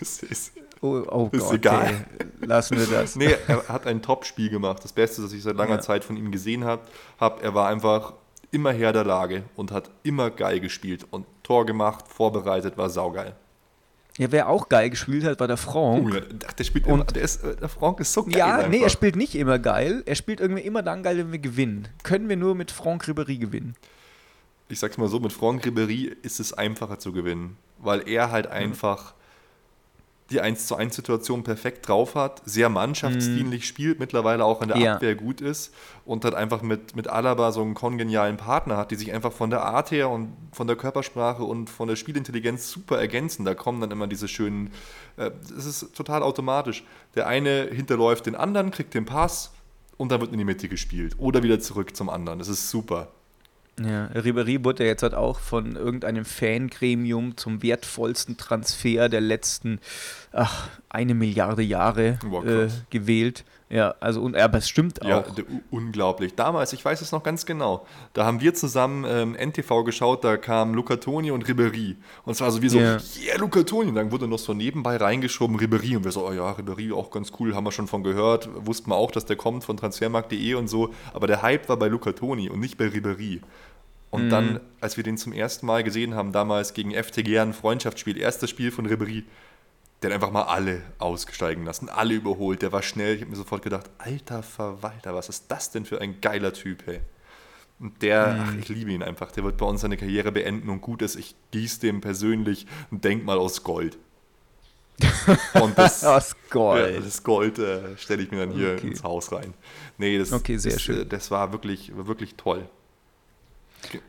Speaker 2: Es ist,
Speaker 1: Oh, oh
Speaker 2: Ist
Speaker 1: Gott,
Speaker 2: egal.
Speaker 1: ey, lassen wir das.
Speaker 2: Nee, er hat ein Top-Spiel gemacht. Das Beste, das ich seit langer
Speaker 1: Ja.
Speaker 2: Zeit von ihm gesehen habe. Hab, er war einfach immer Herr der Lage und hat immer geil gespielt und Tor gemacht, vorbereitet, war saugeil.
Speaker 1: Ja, wer auch geil gespielt hat, war der Franck.
Speaker 2: Oh, ach, der spielt
Speaker 1: Und-
Speaker 2: immer, der, ist, äh, der Frank ist so geil.
Speaker 1: Ja,
Speaker 2: einfach.
Speaker 1: nee, er spielt nicht immer geil. Er spielt irgendwie immer dann geil, wenn wir gewinnen. Können wir nur mit Franck Ribéry gewinnen.
Speaker 2: ich sag's mal so, mit Franck Ribéry ist es einfacher zu gewinnen, weil er halt einfach die 1 zu 1 Situation perfekt drauf hat, sehr mannschaftsdienlich spielt, mittlerweile auch in der
Speaker 1: Ja.
Speaker 2: Abwehr gut ist und hat einfach mit, mit Alaba so einen kongenialen Partner hat, die sich einfach von der Art her und von der Körpersprache und von der Spielintelligenz super ergänzen. Da kommen dann immer diese schönen, äh, es ist total automatisch. Der eine hinterläuft den anderen, kriegt den Pass und dann wird in die Mitte gespielt oder wieder zurück zum anderen. Das ist super.
Speaker 1: Ja, Ribéry wurde ja jetzt halt auch von irgendeinem Fangremium zum wertvollsten Transfer der letzten, ach, eine Milliarde Jahre
Speaker 2: Wow,
Speaker 1: äh,
Speaker 2: krass.
Speaker 1: gewählt. Ja, also, und, aber es stimmt
Speaker 2: Ja,
Speaker 1: auch.
Speaker 2: u- unglaublich. Damals, ich weiß es noch ganz genau, da haben wir zusammen ähm, NTV geschaut, da kamen Luca Toni und Ribéry. Und es war so wie so,
Speaker 1: Ja.
Speaker 2: yeah, Luca Toni. Und dann wurde noch so nebenbei reingeschoben Ribéry. Und wir so, oh ja, Ribéry auch ganz cool, haben wir schon von gehört. Wussten wir auch, dass der kommt von transfermarkt.de und so. Aber der Hype war bei Luca Toni und nicht bei Ribéry. Und dann, als wir den zum ersten Mal gesehen haben, damals gegen FTG ein Freundschaftsspiel, erstes Spiel von Ribéry, der hat einfach mal alle aussteigen lassen, alle überholt. Der war schnell. Ich habe mir sofort gedacht, alter Verwalter, was ist das denn für ein geiler Typ, hey. Und der, ach, ich liebe ihn einfach. Der wird bei uns seine Karriere beenden und gut ist. Ich gieße dem persönlich ein Denkmal aus Gold. Und das,
Speaker 1: Aus
Speaker 2: ja,
Speaker 1: Gold.
Speaker 2: das Gold äh, stelle ich mir dann hier
Speaker 1: Okay.
Speaker 2: ins Haus rein. Nee, das,
Speaker 1: Okay, sehr
Speaker 2: das,
Speaker 1: schön.
Speaker 2: äh, das war wirklich, war wirklich toll.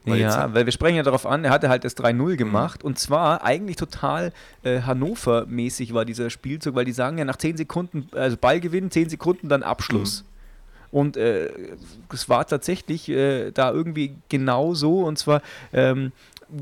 Speaker 1: Weil ja, weil wir sprechen ja darauf an, er hatte halt das 3-0 mhm. gemacht mhm. und zwar eigentlich total äh, Hannover-mäßig war dieser Spielzug, weil die sagen ja nach 10 Sekunden, also Ballgewinn, 10 Sekunden, dann Abschluss. Mhm. Und äh, es war tatsächlich äh, da irgendwie genau so und zwar ähm,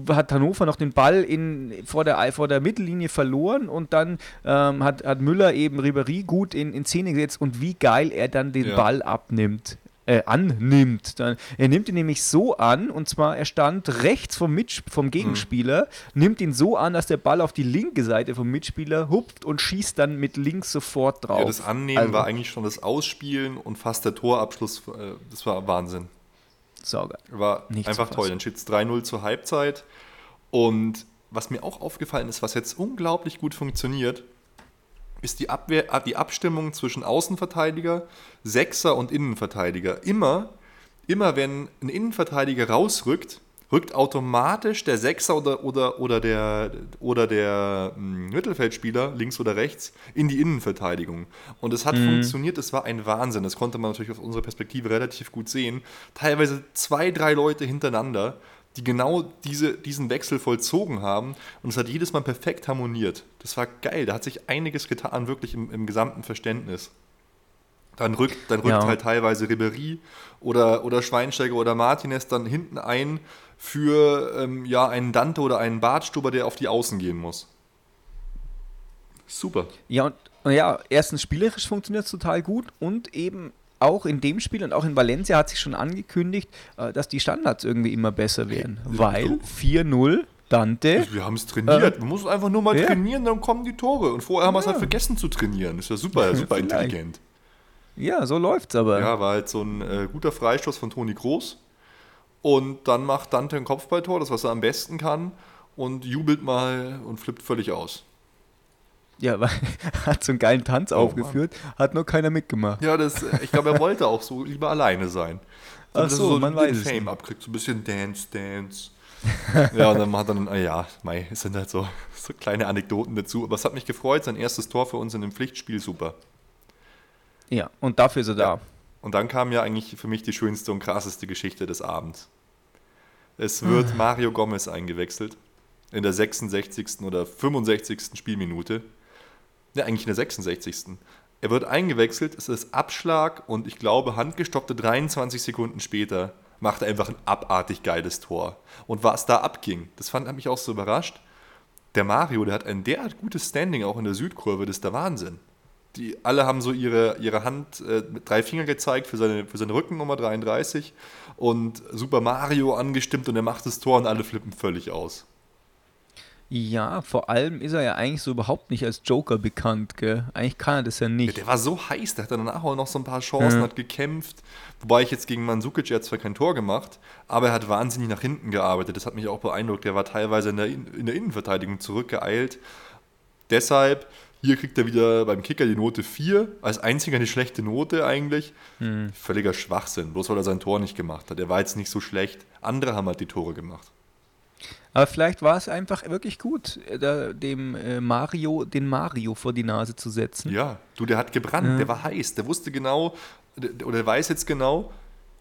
Speaker 1: hat Hannover noch den Ball in, vor, der, vor der Mittellinie verloren und dann ähm, hat, hat Müller eben Ribéry gut in, in Szene gesetzt und wie geil er dann den ja. Ball abnimmt äh, annimmt. Dann, er nimmt ihn nämlich so an, und zwar er stand rechts vom, Mitsch vom Gegenspieler, mhm. nimmt ihn so an, dass der Ball auf die linke Seite vom Mitspieler hupft und schießt dann mit links sofort drauf. Ja,
Speaker 2: das Annehmen also, war eigentlich schon das Ausspielen und fast der Torabschluss. Äh, das war Wahnsinn. Sauger. War Nicht einfach toll. Dann steht es 3-0 zur Halbzeit. Und was mir auch aufgefallen ist, was jetzt unglaublich gut funktioniert, ist die, Abwehr, die Abstimmung zwischen Außenverteidiger, Sechser und Innenverteidiger. Immer, immer wenn ein Innenverteidiger rausrückt, rückt automatisch der Sechser oder, oder, oder der, oder der hm, Mittelfeldspieler, links oder rechts, in die Innenverteidigung. Und es hat mhm. funktioniert, es war ein Wahnsinn. Das konnte man natürlich aus unserer Perspektive relativ gut sehen. Teilweise zwei, drei Leute hintereinander die genau diese, diesen Wechsel vollzogen haben. Und es hat jedes Mal perfekt harmoniert. Das war geil. Da hat sich einiges getan, wirklich im, im gesamten Verständnis. Dann rückt, dann rückt ja. halt teilweise Ribery oder, oder Schweinsteiger oder Martinez dann hinten ein für ähm, ja, einen Dante oder einen Bartstuber, der auf die Außen gehen muss.
Speaker 1: Super. Ja, und ja, erstens spielerisch funktioniert es total gut und eben auch in dem Spiel und auch in Valencia hat sich schon angekündigt, äh, dass die Standards irgendwie immer besser werden. Weil 4-0 Dante.
Speaker 2: Wir haben es trainiert. Äh, Man muss einfach nur mal ja. trainieren, dann kommen die Tore. Und vorher haben wir es halt vergessen zu trainieren. Ist ja super, super intelligent.
Speaker 1: Ja, so läuft's aber.
Speaker 2: Ja, war halt so ein äh, guter Freistoß von Toni Groß. Und dann macht Dante ein Kopfballtor, das was er am besten kann, und jubelt mal und flippt völlig aus.
Speaker 1: Ja, weil hat so einen geilen Tanz oh, aufgeführt, Mann. hat nur keiner mitgemacht.
Speaker 2: Ja, das, ich glaube, er wollte auch so lieber alleine sein.
Speaker 1: Ach so, so man weiß
Speaker 2: Fame abkriegt, so ein bisschen Dance, Dance. ja, und dann hat er dann, ah ja, mei, es sind halt so, so kleine Anekdoten dazu. Aber es hat mich gefreut, sein erstes Tor für uns in dem Pflichtspiel, super.
Speaker 1: Ja, und dafür ist er da. Ja.
Speaker 2: Und dann kam ja eigentlich für mich die schönste und krasseste Geschichte des Abends. Es wird Mario Gomez eingewechselt in der 66. oder 65. Spielminute. Ja, eigentlich in der 66. Er wird eingewechselt, es ist Abschlag und ich glaube, handgestoppte 23 Sekunden später macht er einfach ein abartig geiles Tor. Und was da abging, das fand hat mich auch so überrascht. Der Mario, der hat ein derart gutes Standing auch in der Südkurve, das ist der Wahnsinn. Die alle haben so ihre, ihre Hand äh, mit drei Finger gezeigt für seine, für seine Rückennummer 33 und Super Mario angestimmt und er macht das Tor und alle flippen völlig aus.
Speaker 1: Ja, vor allem ist er ja eigentlich so überhaupt nicht als Joker bekannt, gell? Eigentlich kann er das ja nicht.
Speaker 2: Ja, der war so heiß, der hat danach auch noch so ein paar Chancen, ja. hat gekämpft. Wobei ich jetzt gegen Mandzukic jetzt zwar kein Tor gemacht, aber er hat wahnsinnig nach hinten gearbeitet. Das hat mich auch beeindruckt. Der war teilweise in der, in der Innenverteidigung zurückgeeilt. Deshalb, hier kriegt er wieder beim Kicker die Note 4. Als einziger eine schlechte Note eigentlich. Hm. Völliger Schwachsinn, bloß weil er sein Tor nicht gemacht hat. Er war jetzt nicht so schlecht. Andere haben halt die Tore gemacht.
Speaker 1: Aber vielleicht war es einfach wirklich gut, äh, dem äh, Mario, den Mario vor die Nase zu setzen.
Speaker 2: Ja, du, der hat gebrannt, ja. der war heiß, der wusste genau, oder weiß jetzt genau,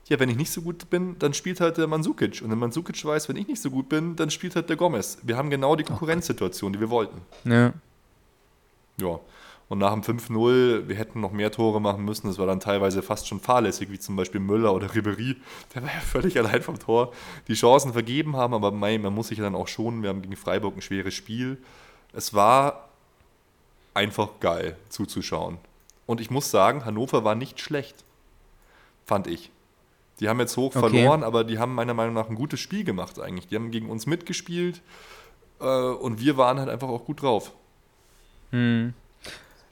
Speaker 2: ja, wenn ich nicht so gut bin, dann spielt halt der Mansukic. Und der Mansukic weiß, wenn ich nicht so gut bin, dann spielt halt der Gomez. Wir haben genau die Konkurrenzsituation, die wir wollten.
Speaker 1: Ja.
Speaker 2: Ja. Und nach dem 5-0, wir hätten noch mehr Tore machen müssen. Das war dann teilweise fast schon fahrlässig, wie zum Beispiel Müller oder Ribery. Der war ja völlig allein vom Tor. Die Chancen vergeben haben, aber man muss sich ja dann auch schonen. Wir haben gegen Freiburg ein schweres Spiel. Es war einfach geil zuzuschauen. Und ich muss sagen, Hannover war nicht schlecht. Fand ich. Die haben jetzt hoch okay. verloren, aber die haben meiner Meinung nach ein gutes Spiel gemacht eigentlich. Die haben gegen uns mitgespielt äh, und wir waren halt einfach auch gut drauf.
Speaker 1: Hm.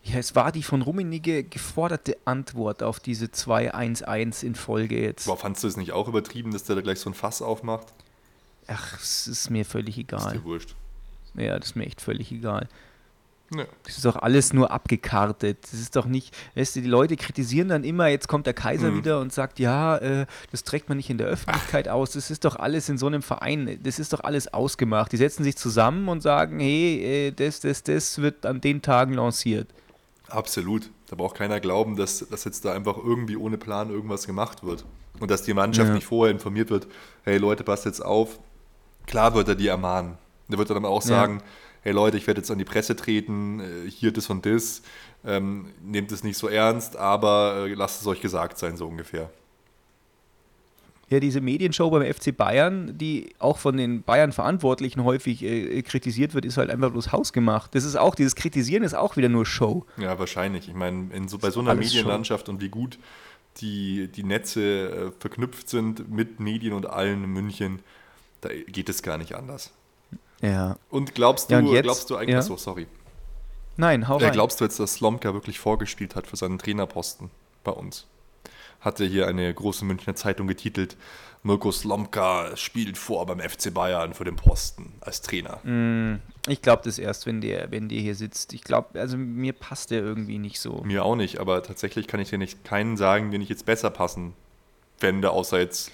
Speaker 1: Ja, es war die von Rummenigge geforderte Antwort auf diese 2-1-1 in Folge jetzt.
Speaker 2: Boah, fandst du es nicht auch übertrieben, dass der da gleich so ein Fass aufmacht?
Speaker 1: Ach, es ist mir völlig egal. Ist
Speaker 2: dir wurscht.
Speaker 1: Ja, das ist mir echt völlig egal. Ja. Das ist doch alles nur abgekartet. Das ist doch nicht, weißt du, die Leute kritisieren dann immer, jetzt kommt der Kaiser mhm. wieder und sagt, ja, äh, das trägt man nicht in der Öffentlichkeit Ach. aus. Das ist doch alles in so einem Verein, das ist doch alles ausgemacht. Die setzen sich zusammen und sagen, hey, äh, das, das, das wird an den Tagen lanciert.
Speaker 2: Absolut. Da braucht keiner glauben, dass, dass jetzt da einfach irgendwie ohne Plan irgendwas gemacht wird. Und dass die Mannschaft
Speaker 1: Ja.
Speaker 2: nicht vorher informiert wird, hey Leute, passt jetzt auf. Klar wird er die ermahnen. Der wird dann aber auch
Speaker 1: Ja.
Speaker 2: sagen, hey Leute, ich werde jetzt an die Presse treten, äh, hier das und das. Ähm, nehmt es nicht so ernst, aber äh, lasst es euch gesagt sein, so ungefähr.
Speaker 1: Ja, diese Medienshow beim FC Bayern, die auch von den Bayern-Verantwortlichen häufig äh, kritisiert wird, ist halt einfach bloß hausgemacht. Das ist auch, dieses Kritisieren ist auch wieder nur Show.
Speaker 2: Ja, wahrscheinlich. Ich meine, in so, bei so einer Medienlandschaft und wie gut die, die Netze äh, verknüpft sind mit Medien und allen in München, da geht es gar nicht anders.
Speaker 1: Ja.
Speaker 2: Und glaubst du,
Speaker 1: Ja, und jetzt-
Speaker 2: glaubst du eigentlich,
Speaker 1: ja.
Speaker 2: achso, sorry.
Speaker 1: Nein, hau
Speaker 2: Ja,
Speaker 1: rein.
Speaker 2: glaubst du jetzt, dass Slomka wirklich vorgespielt hat für seinen Trainerposten bei uns? Hatte hier eine große Münchner Zeitung getitelt, Mirko Slomka spielt vor beim FC Bayern für den Posten als Trainer.
Speaker 1: Mm, Ich glaube das erst, wenn der, wenn der hier sitzt. Ich glaube, also mir passt der irgendwie nicht so.
Speaker 2: Mir auch nicht, aber tatsächlich kann ich dir nicht keinen sagen, den ich jetzt besser passen fände, außer jetzt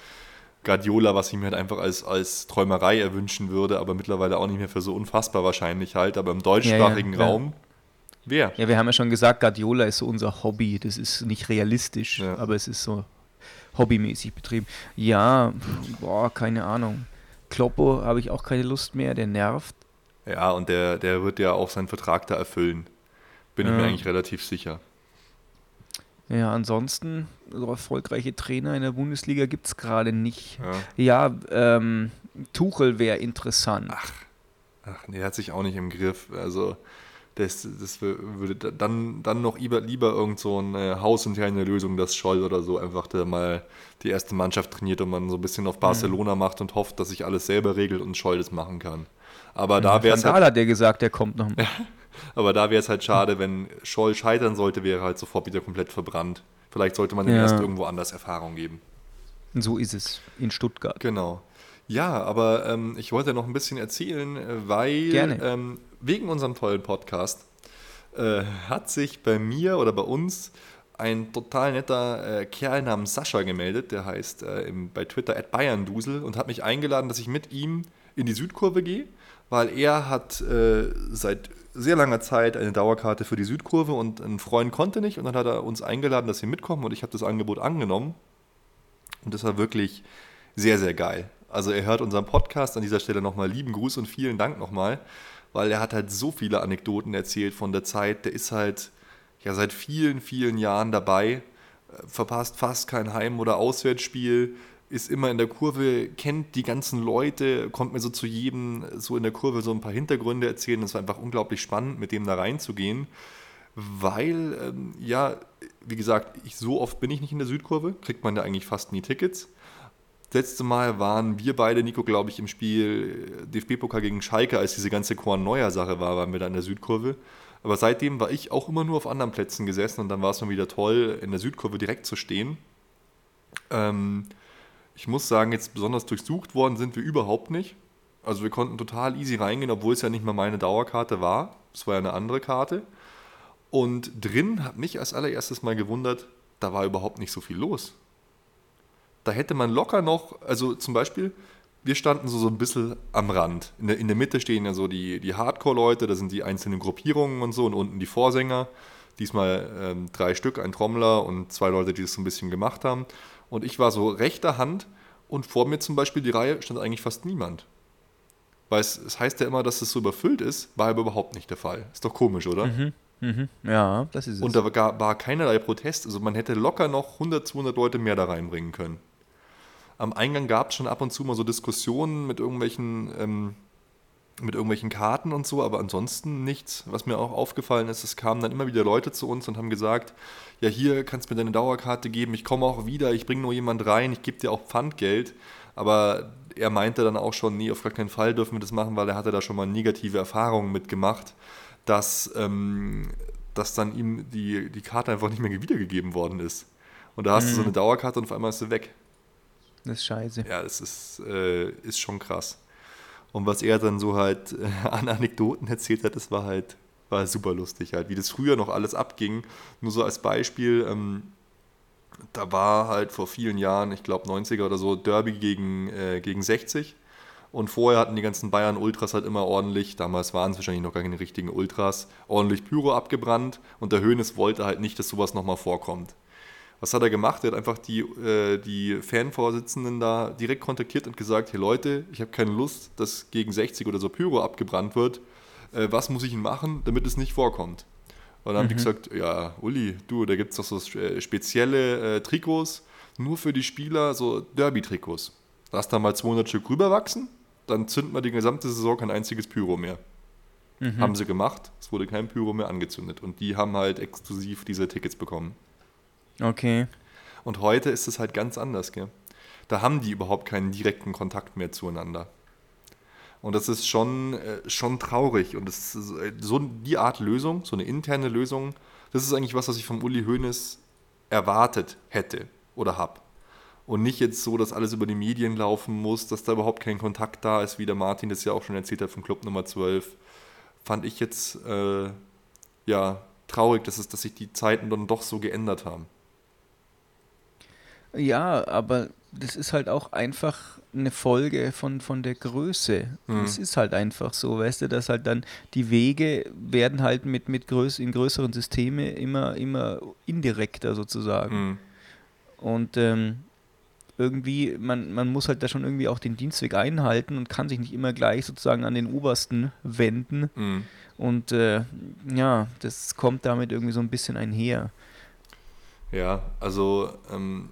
Speaker 2: Guardiola, was ich mir halt einfach als, als Träumerei erwünschen würde, aber mittlerweile auch nicht mehr für so unfassbar wahrscheinlich halt. Aber im deutschsprachigen
Speaker 1: Ja, ja, ja.
Speaker 2: Raum, wer?
Speaker 1: Ja, wir haben ja schon gesagt, Guardiola ist so unser Hobby. Das ist nicht realistisch,
Speaker 2: Ja.
Speaker 1: aber es ist so hobbymäßig betrieben. Ja, boah, keine Ahnung. Kloppo habe ich auch keine Lust mehr, der nervt.
Speaker 2: Ja, und der, der wird ja auch seinen Vertrag da erfüllen. Bin ich mir
Speaker 1: Ja.
Speaker 2: eigentlich relativ sicher.
Speaker 1: Ja, ansonsten, so erfolgreiche Trainer in der Bundesliga gibt es gerade nicht.
Speaker 2: Ja.
Speaker 1: Ja, ähm, Tuchel wäre interessant.
Speaker 2: Ach, nee, der hat sich auch nicht im Griff. Also, das, das würde dann, dann noch lieber, lieber irgend so eine hausinterne Lösung, dass Scholl oder so einfach da mal die erste Mannschaft trainiert und man so ein bisschen auf Barcelona macht und hofft, dass sich alles selber regelt und Scholl das machen kann. Aber da wäre es halt,
Speaker 1: hat der gesagt, der kommt noch.
Speaker 2: aber da wäre es halt schade, wenn Scholl scheitern sollte, wäre er halt sofort wieder komplett verbrannt. Vielleicht sollte man ihm
Speaker 1: Ja.
Speaker 2: erst irgendwo anders Erfahrung geben.
Speaker 1: So ist es in Stuttgart.
Speaker 2: Genau. Ja, aber ähm, ich wollte noch ein bisschen erzählen, äh, weil. Ähm, wegen unserem tollen Podcast äh, hat sich bei mir oder bei uns ein total netter äh, Kerl namens Sascha gemeldet, der heißt äh, im, bei Twitter at BayernDusel und hat mich eingeladen, dass ich mit ihm in die Südkurve gehe, weil er hat äh, seit sehr langer Zeit eine Dauerkarte für die Südkurve und ein Freund konnte nicht und dann hat er uns eingeladen, dass wir mitkommen und ich habe das Angebot angenommen und das war wirklich sehr, sehr geil. Also er hört unseren Podcast an dieser Stelle nochmal lieben Gruß und vielen Dank nochmal, weil er hat halt so viele Anekdoten erzählt von der Zeit. Der ist halt ja seit vielen, vielen Jahren dabei, äh, verpasst fast kein Heim- oder Auswärtsspiel, ist immer in der Kurve, kennt die ganzen Leute, kommt mir so zu jedem so in der Kurve so ein paar Hintergründe erzählen. Das war einfach unglaublich spannend, mit dem da reinzugehen, weil, ähm, ja, wie gesagt, ich, so oft bin ich nicht in der Südkurve, kriegt man da eigentlich fast nie Tickets. Letzte Mal waren wir beide, Nico, glaube ich, im Spiel DFB-Pokal gegen Schalke, als diese ganze Korn-Neuer-Sache war, waren wir da in der Südkurve. Aber seitdem war ich auch immer nur auf anderen Plätzen gesessen und dann war es mal wieder toll, in der Südkurve direkt zu stehen. Ähm, ich muss sagen, jetzt besonders durchsucht worden sind wir überhaupt nicht. Also wir konnten total easy reingehen, obwohl es ja nicht mal meine Dauerkarte war. Es war ja eine andere Karte. Und drin hat mich als allererstes mal gewundert, da war überhaupt nicht so viel los. Da hätte man locker noch, also zum Beispiel, wir standen so, so ein bisschen am Rand. In der, in der Mitte stehen ja so die, die Hardcore-Leute, da sind die einzelnen Gruppierungen und so und unten die Vorsänger. Diesmal ähm, drei Stück, ein Trommler und zwei Leute, die das so ein bisschen gemacht haben. Und ich war so rechter Hand und vor mir zum Beispiel die Reihe stand eigentlich fast niemand. Weil es, es heißt ja immer, dass es so überfüllt ist, war aber überhaupt nicht der Fall. Ist doch komisch, oder?
Speaker 1: Mhm. Ja, das ist es.
Speaker 2: Und da war, war keinerlei Protest. Also man hätte locker noch 100, 200 Leute mehr da reinbringen können. Am Eingang gab es schon ab und zu mal so Diskussionen mit irgendwelchen, ähm, mit irgendwelchen Karten und so, aber ansonsten nichts. Was mir auch aufgefallen ist, es kamen dann immer wieder Leute zu uns und haben gesagt, ja hier kannst du mir deine Dauerkarte geben, ich komme auch wieder, ich bringe nur jemand rein, ich gebe dir auch Pfandgeld. Aber er meinte dann auch schon, nee, auf gar keinen Fall dürfen wir das machen, weil er hatte da schon mal negative Erfahrungen mitgemacht, dass, ähm, dass dann ihm die, die Karte einfach nicht mehr wiedergegeben worden ist. Und da hast du so eine Dauerkarte und auf einmal ist sie weg.
Speaker 1: Das ist scheiße.
Speaker 2: Ja, es ist, äh, ist schon krass. Und was er dann so halt äh, an Anekdoten erzählt hat, das war halt war super lustig halt, wie das früher noch alles abging. Nur so als Beispiel, ähm, da war halt vor vielen Jahren, ich glaube 90er oder so, Derby gegen, äh, gegen 60. Und vorher hatten die ganzen Bayern Ultras halt immer ordentlich, damals waren es wahrscheinlich noch gar keine richtigen Ultras, ordentlich Pyro abgebrannt. Und der Hönes wollte halt nicht, dass sowas nochmal vorkommt. Was hat er gemacht? Er hat einfach die, äh, die Fanvorsitzenden da direkt kontaktiert und gesagt, hey Leute, ich habe keine Lust, dass gegen 60 oder so Pyro abgebrannt wird. Äh, was muss ich denn machen, damit es nicht vorkommt? Und dann mhm. haben die gesagt, ja, Uli, du, da gibt es doch so äh, spezielle äh, Trikots, nur für die Spieler, so Derby-Trikots. Lass da mal 200 Stück rüberwachsen, dann zünden wir die gesamte Saison kein einziges Pyro mehr. Mhm. Haben sie gemacht, es wurde kein Pyro mehr angezündet. Und die haben halt exklusiv diese Tickets bekommen.
Speaker 1: Okay.
Speaker 2: Und heute ist es halt ganz anders, gell? Da haben die überhaupt keinen direkten Kontakt mehr zueinander. Und das ist schon, äh, schon traurig. Und das ist äh, so die Art Lösung, so eine interne Lösung, das ist eigentlich was, was ich vom Uli Hoeneß erwartet hätte oder habe. Und nicht jetzt so, dass alles über die Medien laufen muss, dass da überhaupt kein Kontakt da ist, wie der Martin das ja auch schon erzählt hat vom Club Nummer 12. Fand ich jetzt äh, ja traurig, dass, es, dass sich die Zeiten dann doch so geändert haben.
Speaker 1: Ja, aber das ist halt auch einfach eine Folge von, von der Größe. Mhm. Es ist halt einfach so, weißt du, dass halt dann die Wege werden halt mit, mit größ in größeren Systeme immer, immer indirekter sozusagen. Mhm. Und ähm, irgendwie, man, man muss halt da schon irgendwie auch den Dienstweg einhalten und kann sich nicht immer gleich sozusagen an den Obersten wenden. Mhm. Und äh, ja, das kommt damit irgendwie so ein bisschen einher.
Speaker 2: Ja, also ähm,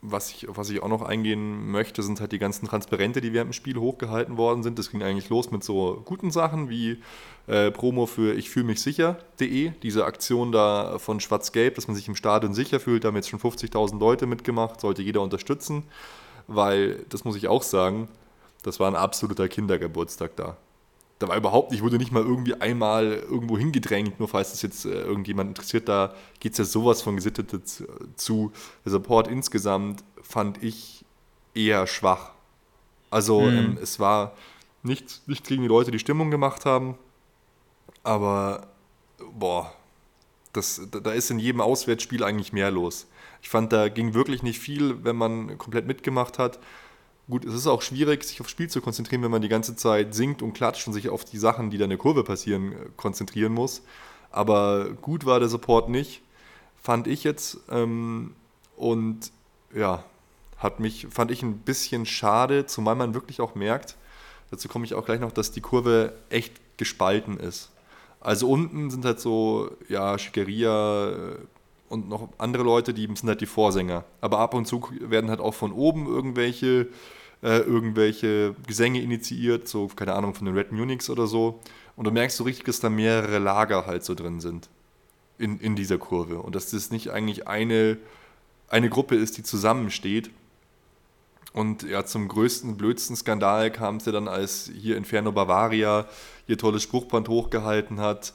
Speaker 2: was ich, was ich auch noch eingehen möchte, sind halt die ganzen Transparente, die während dem Spiel hochgehalten worden sind. Das ging eigentlich los mit so guten Sachen wie äh, Promo für ich fühle mich sicher.de, diese Aktion da von Schwarz-Gelb, dass man sich im Stadion sicher fühlt. Da haben jetzt schon 50.000 Leute mitgemacht, sollte jeder unterstützen, weil, das muss ich auch sagen, das war ein absoluter Kindergeburtstag da da war überhaupt nicht, wurde nicht mal irgendwie einmal irgendwo hingedrängt, nur falls es jetzt äh, irgendjemand interessiert, da geht es ja sowas von gesittet zu. Der Support insgesamt fand ich eher schwach. Also mhm. ähm, es war nicht, nicht gegen die Leute, die Stimmung gemacht haben, aber boah, das, da ist in jedem Auswärtsspiel eigentlich mehr los. Ich fand, da ging wirklich nicht viel, wenn man komplett mitgemacht hat. Gut, es ist auch schwierig, sich aufs Spiel zu konzentrieren, wenn man die ganze Zeit singt und klatscht und sich auf die Sachen, die da in der Kurve passieren, äh, konzentrieren muss. Aber gut war der Support nicht, fand ich jetzt. Ähm, und ja, hat mich, fand ich ein bisschen schade, zumal man wirklich auch merkt, dazu komme ich auch gleich noch, dass die Kurve echt gespalten ist. Also unten sind halt so, ja, Schickeria äh, und noch andere Leute, die sind halt die Vorsänger. Aber ab und zu werden halt auch von oben irgendwelche äh, irgendwelche Gesänge initiiert, so, keine Ahnung, von den Red Munichs oder so. Und du merkst so richtig, dass da mehrere Lager halt so drin sind in, in dieser Kurve. Und dass das nicht eigentlich eine, eine Gruppe ist, die zusammensteht. Und ja, zum größten, blödsten Skandal kam es ja dann, als hier Inferno Bavaria ihr tolles Spruchband hochgehalten hat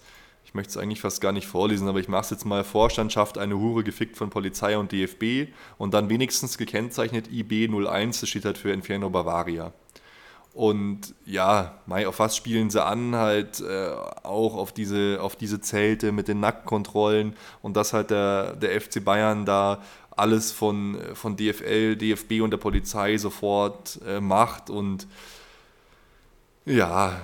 Speaker 2: ich möchte es eigentlich fast gar nicht vorlesen, aber ich mache es jetzt mal, Vorstandschaft eine Hure gefickt von Polizei und DFB und dann wenigstens gekennzeichnet IB01, das steht halt für Inferno Bavaria. Und ja, Mai, auf was spielen sie an? Halt äh, auch auf diese, auf diese Zelte mit den Nacktkontrollen und dass halt der, der FC Bayern da alles von, von DFL, DFB und der Polizei sofort äh, macht und ja,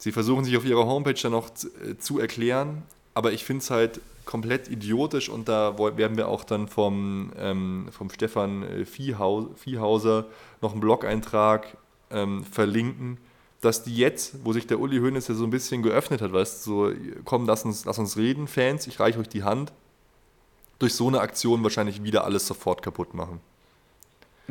Speaker 2: Sie versuchen sich auf ihrer Homepage dann noch äh, zu erklären, aber ich finde es halt komplett idiotisch und da werden wir auch dann vom, ähm, vom Stefan äh, Viehhauser noch einen Blog-Eintrag ähm, verlinken, dass die jetzt, wo sich der Uli Hoeneß ja so ein bisschen geöffnet hat, weißt du, so, komm, lass uns, lass uns reden, Fans, ich reiche euch die Hand, durch so eine Aktion wahrscheinlich wieder alles sofort kaputt machen.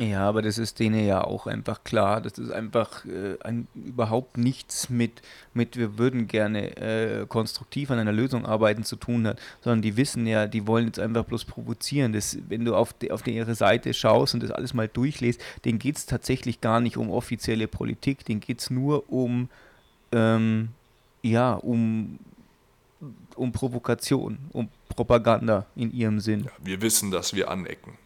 Speaker 1: Ja, aber das ist denen ja auch einfach klar. Das ist einfach äh, ein, überhaupt nichts mit, mit wir würden gerne äh, konstruktiv an einer Lösung arbeiten zu tun hat, sondern die wissen ja, die wollen jetzt einfach bloß provozieren. Das, wenn du auf, die, auf die, ihre Seite schaust und das alles mal durchliest, denen geht es tatsächlich gar nicht um offizielle Politik, denen geht es nur um, ähm, ja, um, um Provokation, um Propaganda in ihrem Sinn. Ja,
Speaker 2: wir wissen, dass wir anecken.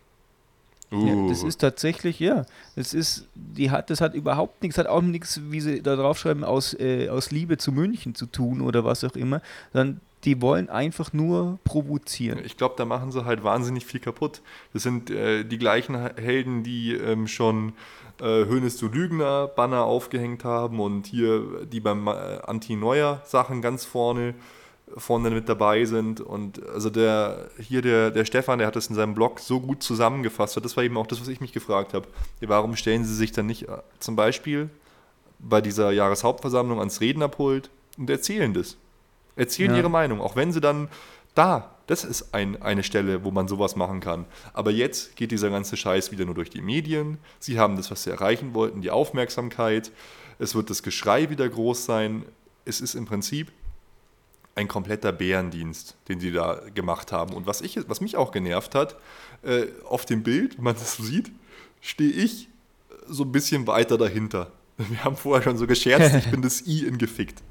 Speaker 1: Uh. Ja, das ist tatsächlich, ja. Das ist, die hat, das hat überhaupt nichts, hat auch nichts, wie sie da draufschreiben, aus, äh, aus Liebe zu München zu tun oder was auch immer, sondern die wollen einfach nur provozieren.
Speaker 2: Ich glaube, da machen sie halt wahnsinnig viel kaputt. Das sind äh, die gleichen Helden, die ähm, schon äh, Hönes zu Lügner Banner aufgehängt haben und hier die beim äh, Anti-Neuer Sachen ganz vorne vorne mit dabei sind. Und also der, hier der, der Stefan, der hat das in seinem Blog so gut zusammengefasst. Das war eben auch das, was ich mich gefragt habe. Warum stellen sie sich dann nicht äh, zum Beispiel bei dieser Jahreshauptversammlung ans Rednerpult und erzählen das? Erzählen ja. ihre Meinung, auch wenn sie dann da, das ist ein, eine Stelle, wo man sowas machen kann. Aber jetzt geht dieser ganze Scheiß wieder nur durch die Medien. Sie haben das, was sie erreichen wollten, die Aufmerksamkeit. Es wird das Geschrei wieder groß sein. Es ist im Prinzip ein kompletter Bärendienst, den sie da gemacht haben. Und was, ich, was mich auch genervt hat, äh, auf dem Bild, wenn man das so sieht, stehe ich so ein bisschen weiter dahinter. Wir haben vorher schon so gescherzt, ich bin das I in gefickt.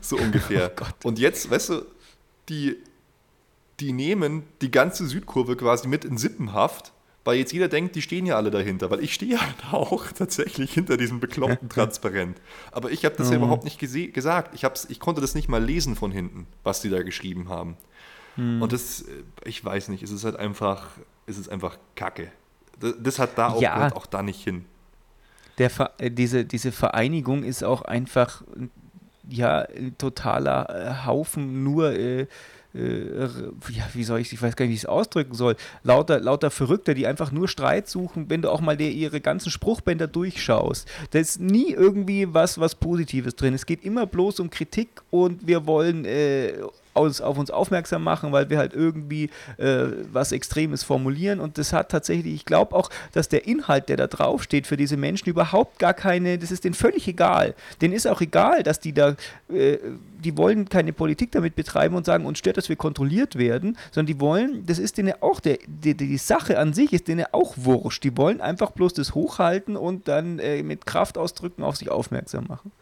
Speaker 2: So ungefähr. Oh und jetzt, weißt du, die, die nehmen die ganze Südkurve quasi mit in Sippenhaft weil jetzt jeder denkt, die stehen ja alle dahinter, weil ich stehe halt auch tatsächlich hinter diesem bekloppten Transparent. Aber ich habe das ja mhm. überhaupt nicht gesagt. Ich, ich konnte das nicht mal lesen von hinten, was die da geschrieben haben. Mhm. Und das, äh, ich weiß nicht, es ist halt einfach, es ist einfach Kacke. Das, das hat da auch, ja. auch da nicht hin.
Speaker 1: Der, äh, diese, diese Vereinigung ist auch einfach ja, ein totaler äh, Haufen nur äh, ja, wie soll ich, ich weiß gar nicht, wie ich es ausdrücken soll, lauter, lauter Verrückte, die einfach nur Streit suchen, wenn du auch mal der, ihre ganzen Spruchbänder durchschaust. Da ist nie irgendwie was, was Positives drin. Es geht immer bloß um Kritik und wir wollen äh, uns, auf uns aufmerksam machen, weil wir halt irgendwie äh, was Extremes formulieren. Und das hat tatsächlich, ich glaube auch, dass der Inhalt, der da draufsteht, für diese Menschen überhaupt gar keine, das ist denen völlig egal. Denen ist auch egal, dass die da, äh, die wollen keine Politik damit betreiben und sagen, uns stört, dass wir kontrolliert werden, sondern die wollen, das ist denen auch, der, die, die Sache an sich ist denen auch wurscht. Die wollen einfach bloß das hochhalten und dann äh, mit Kraftausdrücken auf sich aufmerksam machen.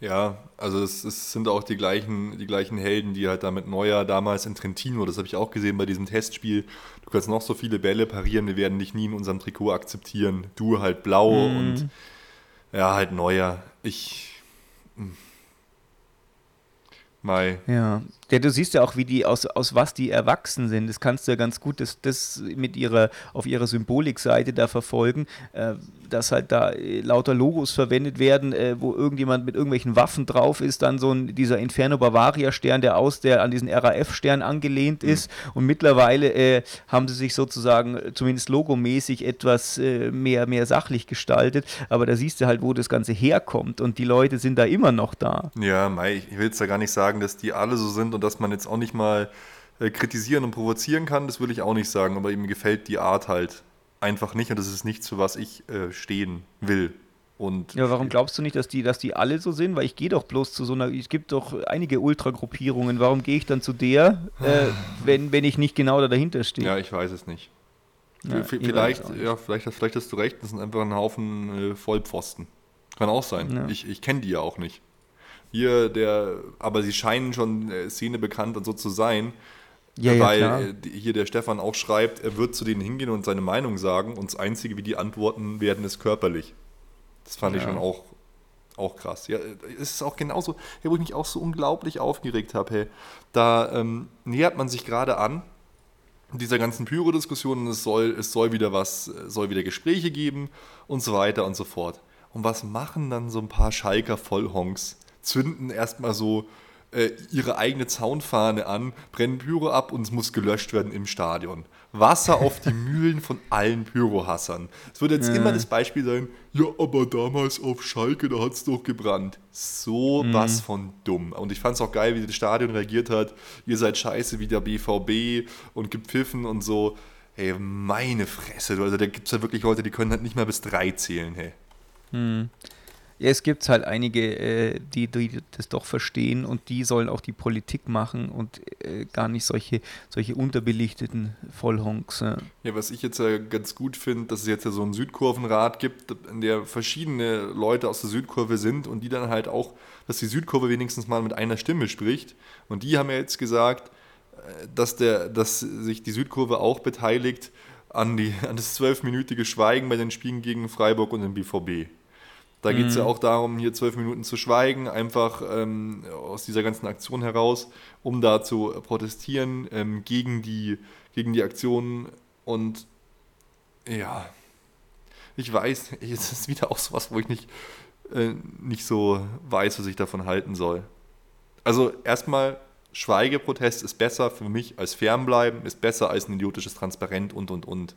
Speaker 2: Ja, also es, es, sind auch die gleichen, die gleichen Helden, die halt da mit Neuer damals in Trentino, das habe ich auch gesehen bei diesem Testspiel, du kannst noch so viele Bälle parieren, wir werden dich nie in unserem Trikot akzeptieren. Du halt blau mhm. und ja, halt Neuer. Ich. Hm.
Speaker 1: Mai. Ja. Ja, du siehst ja auch, wie die aus, aus was die erwachsen sind. Das kannst du ja ganz gut das, das mit ihrer, auf ihrer Symbolikseite da verfolgen, äh, dass halt da äh, lauter Logos verwendet werden, äh, wo irgendjemand mit irgendwelchen Waffen drauf ist, dann so ein, dieser Inferno Bavaria Stern, der aus der an diesen RAF-Stern angelehnt mhm. ist. Und mittlerweile äh, haben sie sich sozusagen äh, zumindest logomäßig etwas äh, mehr, mehr sachlich gestaltet. Aber da siehst du halt, wo das Ganze herkommt. Und die Leute sind da immer noch da.
Speaker 2: Ja, Mai, ich will es da gar nicht sagen sagen, dass die alle so sind und dass man jetzt auch nicht mal äh, kritisieren und provozieren kann, das würde ich auch nicht sagen, aber ihm gefällt die Art halt einfach nicht und das ist nichts, für was ich äh, stehen will. Und
Speaker 1: ja, warum glaubst du nicht, dass die, dass die alle so sind? Weil ich gehe doch bloß zu so einer, es gibt doch einige Ultragruppierungen. Warum gehe ich dann zu der, äh, wenn, wenn ich nicht genau da dahinter stehe?
Speaker 2: Ja, ich weiß es nicht. Ja, vielleicht, ja, vielleicht, vielleicht hast du recht, das sind einfach ein Haufen äh, Vollpfosten. Kann auch sein. Ja. Ich, ich kenne die ja auch nicht hier der, aber sie scheinen schon äh, Szene bekannt und so zu sein. Ja, weil ja, äh, hier der Stefan auch schreibt, er wird zu denen hingehen und seine Meinung sagen und das Einzige, wie die antworten werden, ist körperlich. Das fand ja. ich schon auch, auch krass. Ja, es ist auch genauso, wo ich mich auch so unglaublich aufgeregt habe. Hey, da ähm, nähert man sich gerade an dieser ganzen Pyro-Diskussion es soll, es soll wieder was, soll wieder Gespräche geben und so weiter und so fort. Und was machen dann so ein paar Schalker Vollhonks? Zünden erstmal so äh, ihre eigene Zaunfahne an, brennen Pyro ab und es muss gelöscht werden im Stadion. Wasser auf die Mühlen von allen Pyrohassern. Es wird jetzt ja. immer das Beispiel sein, ja, aber damals auf Schalke, da hat es doch gebrannt. So mhm. was von dumm. Und ich fand es auch geil, wie das Stadion reagiert hat. Ihr seid scheiße wie der BVB und gepfiffen und so. Hey, meine Fresse. Also da gibt es ja wirklich Leute, die können halt nicht mal bis drei zählen, hey.
Speaker 1: Mhm. Ja, es gibt halt einige, äh, die, die, das doch verstehen und die sollen auch die Politik machen und äh, gar nicht solche, solche unterbelichteten Vollhonks. Ja.
Speaker 2: ja, was ich jetzt äh, ganz gut finde, dass es jetzt ja so einen Südkurvenrat gibt, in der verschiedene Leute aus der Südkurve sind und die dann halt auch, dass die Südkurve wenigstens mal mit einer Stimme spricht. Und die haben ja jetzt gesagt, äh, dass, der, dass sich die Südkurve auch beteiligt an, die, an das zwölfminütige Schweigen bei den Spielen gegen Freiburg und den BVB. Da geht es mhm. ja auch darum, hier zwölf Minuten zu schweigen, einfach ähm, aus dieser ganzen Aktion heraus, um da zu protestieren ähm, gegen, die, gegen die Aktionen. Und ja, ich weiß, es ist wieder auch sowas, wo ich nicht, äh, nicht so weiß, was ich davon halten soll. Also erstmal, Schweigeprotest ist besser für mich als Fernbleiben, ist besser als ein idiotisches Transparent und und und.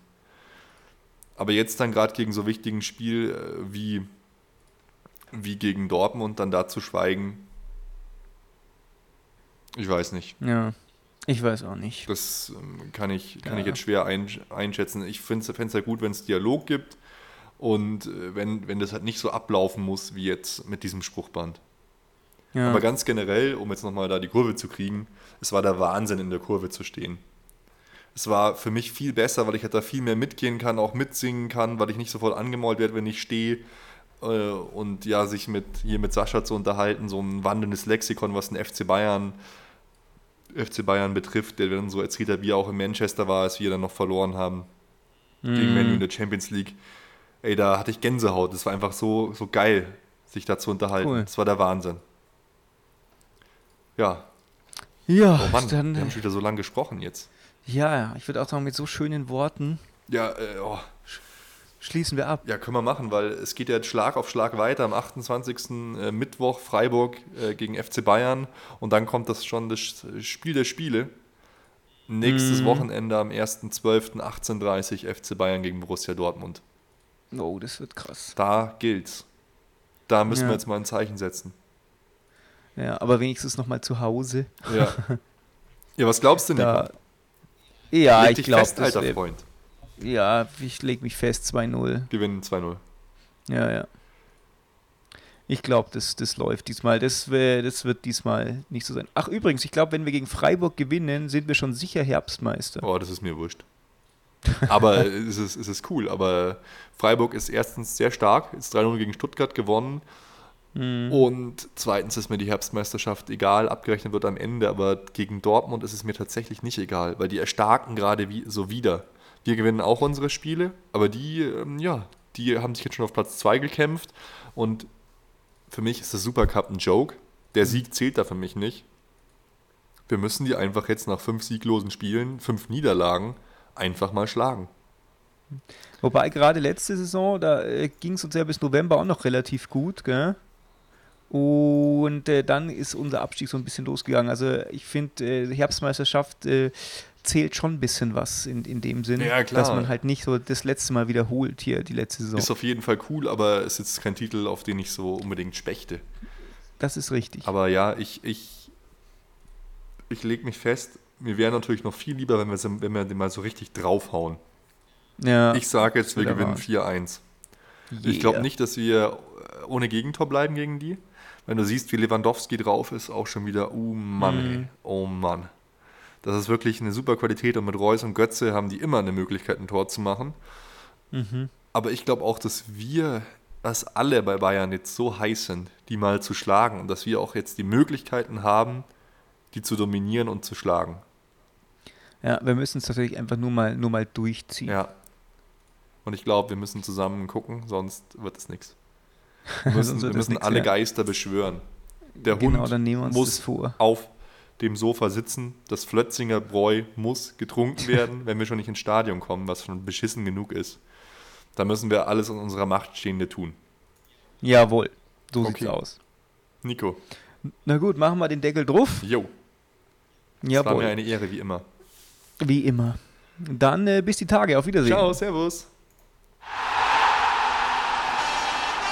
Speaker 2: Aber jetzt dann gerade gegen so wichtigen Spiel äh, wie, wie gegen Dortmund dann da zu schweigen, ich weiß nicht.
Speaker 1: Ja, ich weiß auch nicht.
Speaker 2: Das ähm, kann ich, kann
Speaker 1: Ja.
Speaker 2: ich jetzt schwer ein, einschätzen. Ich finde es ja gut, wenn es Dialog gibt und äh, wenn, wenn das halt nicht so ablaufen muss wie jetzt mit diesem Spruchband.
Speaker 1: Ja.
Speaker 2: Aber ganz generell, um jetzt nochmal da die Kurve zu kriegen, es war der Wahnsinn, in der Kurve zu stehen. Es war für mich viel besser, weil ich halt da viel mehr mitgehen kann, auch mitsingen kann, weil ich nicht sofort angemault werde, wenn ich stehe. Äh, Und ja, sich mit, hier mit Sascha zu unterhalten, so ein wandelndes Lexikon, was den FC Bayern, FC Bayern betrifft, der dann so erzählt hat, wie er auch in Manchester war, als wir dann noch verloren haben gegen Manu in der Champions League. Ey, da hatte ich Gänsehaut. Das war einfach so, so geil, sich da zu unterhalten.
Speaker 1: Cool.
Speaker 2: Das war der Wahnsinn. Ja,
Speaker 1: ja,
Speaker 2: oh Mann,
Speaker 1: dann,
Speaker 2: wir haben schon wieder so lange gesprochen jetzt.
Speaker 1: ja, ich würde auch sagen, mit so schönen Worten
Speaker 2: Ja, äh, oh,
Speaker 1: schließen wir ab.
Speaker 2: ja, können wir machen, weil es geht ja jetzt Schlag auf Schlag weiter. Am 28. äh, Mittwoch Freiburg äh, gegen FC Bayern und dann kommt das schon das Spiel der Spiele. Nächstes
Speaker 1: Mhm.
Speaker 2: Wochenende am 1.12.18.30 FC Bayern gegen Borussia Dortmund.
Speaker 1: Oh, das wird krass.
Speaker 2: Da gilt's. Da müssen
Speaker 1: Ja.
Speaker 2: wir jetzt mal ein Zeichen setzen.
Speaker 1: Ja, aber wenigstens nochmal zu Hause.
Speaker 2: Ja. ja, was glaubst du, Nico?
Speaker 1: Da, ja, ich glaube,
Speaker 2: fest, alter Freund.
Speaker 1: Ja, ich lege mich fest, 2-0.
Speaker 2: Gewinnen 2-0.
Speaker 1: Ja, ja. Ich glaube, das, das läuft diesmal. Das, wär, das wird diesmal nicht so sein. Ach, übrigens, ich glaube, wenn wir gegen Freiburg gewinnen, sind wir schon sicher Herbstmeister.
Speaker 2: Oh, das ist mir wurscht. Aber es, ist, es ist cool. Aber Freiburg ist erstens sehr stark, ist 3-0 gegen Stuttgart gewonnen.
Speaker 1: Mhm.
Speaker 2: Und zweitens ist mir die Herbstmeisterschaft egal, abgerechnet wird am Ende, aber gegen Dortmund ist es mir tatsächlich nicht egal, weil die erstarken gerade wie, so wieder. Wir gewinnen auch unsere Spiele, aber die, ähm, ja, die haben sich jetzt schon auf Platz 2 gekämpft und für mich ist der Supercup ein Joke. Der Sieg zählt da für mich nicht. Wir müssen die einfach jetzt nach fünf sieglosen Spielen, fünf Niederlagen, einfach mal schlagen.
Speaker 1: Wobei gerade letzte Saison, da äh, ging es uns ja bis November auch noch relativ gut, gell? Und äh, dann ist unser Abstieg so ein bisschen losgegangen. Also ich finde, äh, Herbstmeisterschaft äh, zählt schon ein bisschen was in, in dem Sinn,
Speaker 2: Ja,
Speaker 1: dass man halt nicht so das letzte Mal wiederholt hier, die letzte Saison.
Speaker 2: Ist auf jeden Fall cool, aber es ist jetzt kein Titel, auf den ich so unbedingt spechte.
Speaker 1: das ist richtig.
Speaker 2: Aber ja, ich, ich, ich lege mich fest, mir wäre natürlich noch viel lieber, wenn wir, wenn wir den mal so richtig draufhauen.
Speaker 1: ja,
Speaker 2: Ich sage jetzt, wir gewinnen
Speaker 1: was?
Speaker 2: 4-1. Ich glaube nicht, dass wir äh, ohne Gegentor bleiben gegen die. Wenn du siehst, wie Lewandowski drauf ist, auch schon wieder, oh Mann,
Speaker 1: Mhm.
Speaker 2: ey, oh Mann. Das ist wirklich eine super Qualität und mit Reus und Götze haben die immer eine Möglichkeit, ein Tor zu machen.
Speaker 1: Mhm.
Speaker 2: Aber ich glaube auch, dass wir, dass alle bei Bayern jetzt so heiß sind, die mal zu schlagen und dass wir auch jetzt die Möglichkeiten haben, die zu dominieren und zu schlagen.
Speaker 1: Ja, wir müssen es tatsächlich einfach nur mal, nur mal durchziehen.
Speaker 2: Ja. Und ich glaube, wir müssen zusammen gucken, sonst wird es nichts. Wir müssen, wir müssen
Speaker 1: nix,
Speaker 2: alle
Speaker 1: ja.
Speaker 2: Geister beschwören. Der
Speaker 1: Genau,
Speaker 2: Hund muss
Speaker 1: vor.
Speaker 2: auf dem Sofa sitzen. Das Flötzinger Bräu muss getrunken werden, wenn wir schon nicht ins Stadion kommen, was schon beschissen genug ist. Da müssen wir alles in unserer Macht Stehende tun.
Speaker 1: Jawohl, so
Speaker 2: Okay.
Speaker 1: sieht's aus.
Speaker 2: Nico,
Speaker 1: Na gut, machen wir den Deckel drauf.
Speaker 2: jo, es war mir
Speaker 1: Jawohl,
Speaker 2: eine Ehre wie immer.
Speaker 1: wie immer. Dann äh, bis die Tage, auf Wiedersehen.
Speaker 2: Ciao, servus.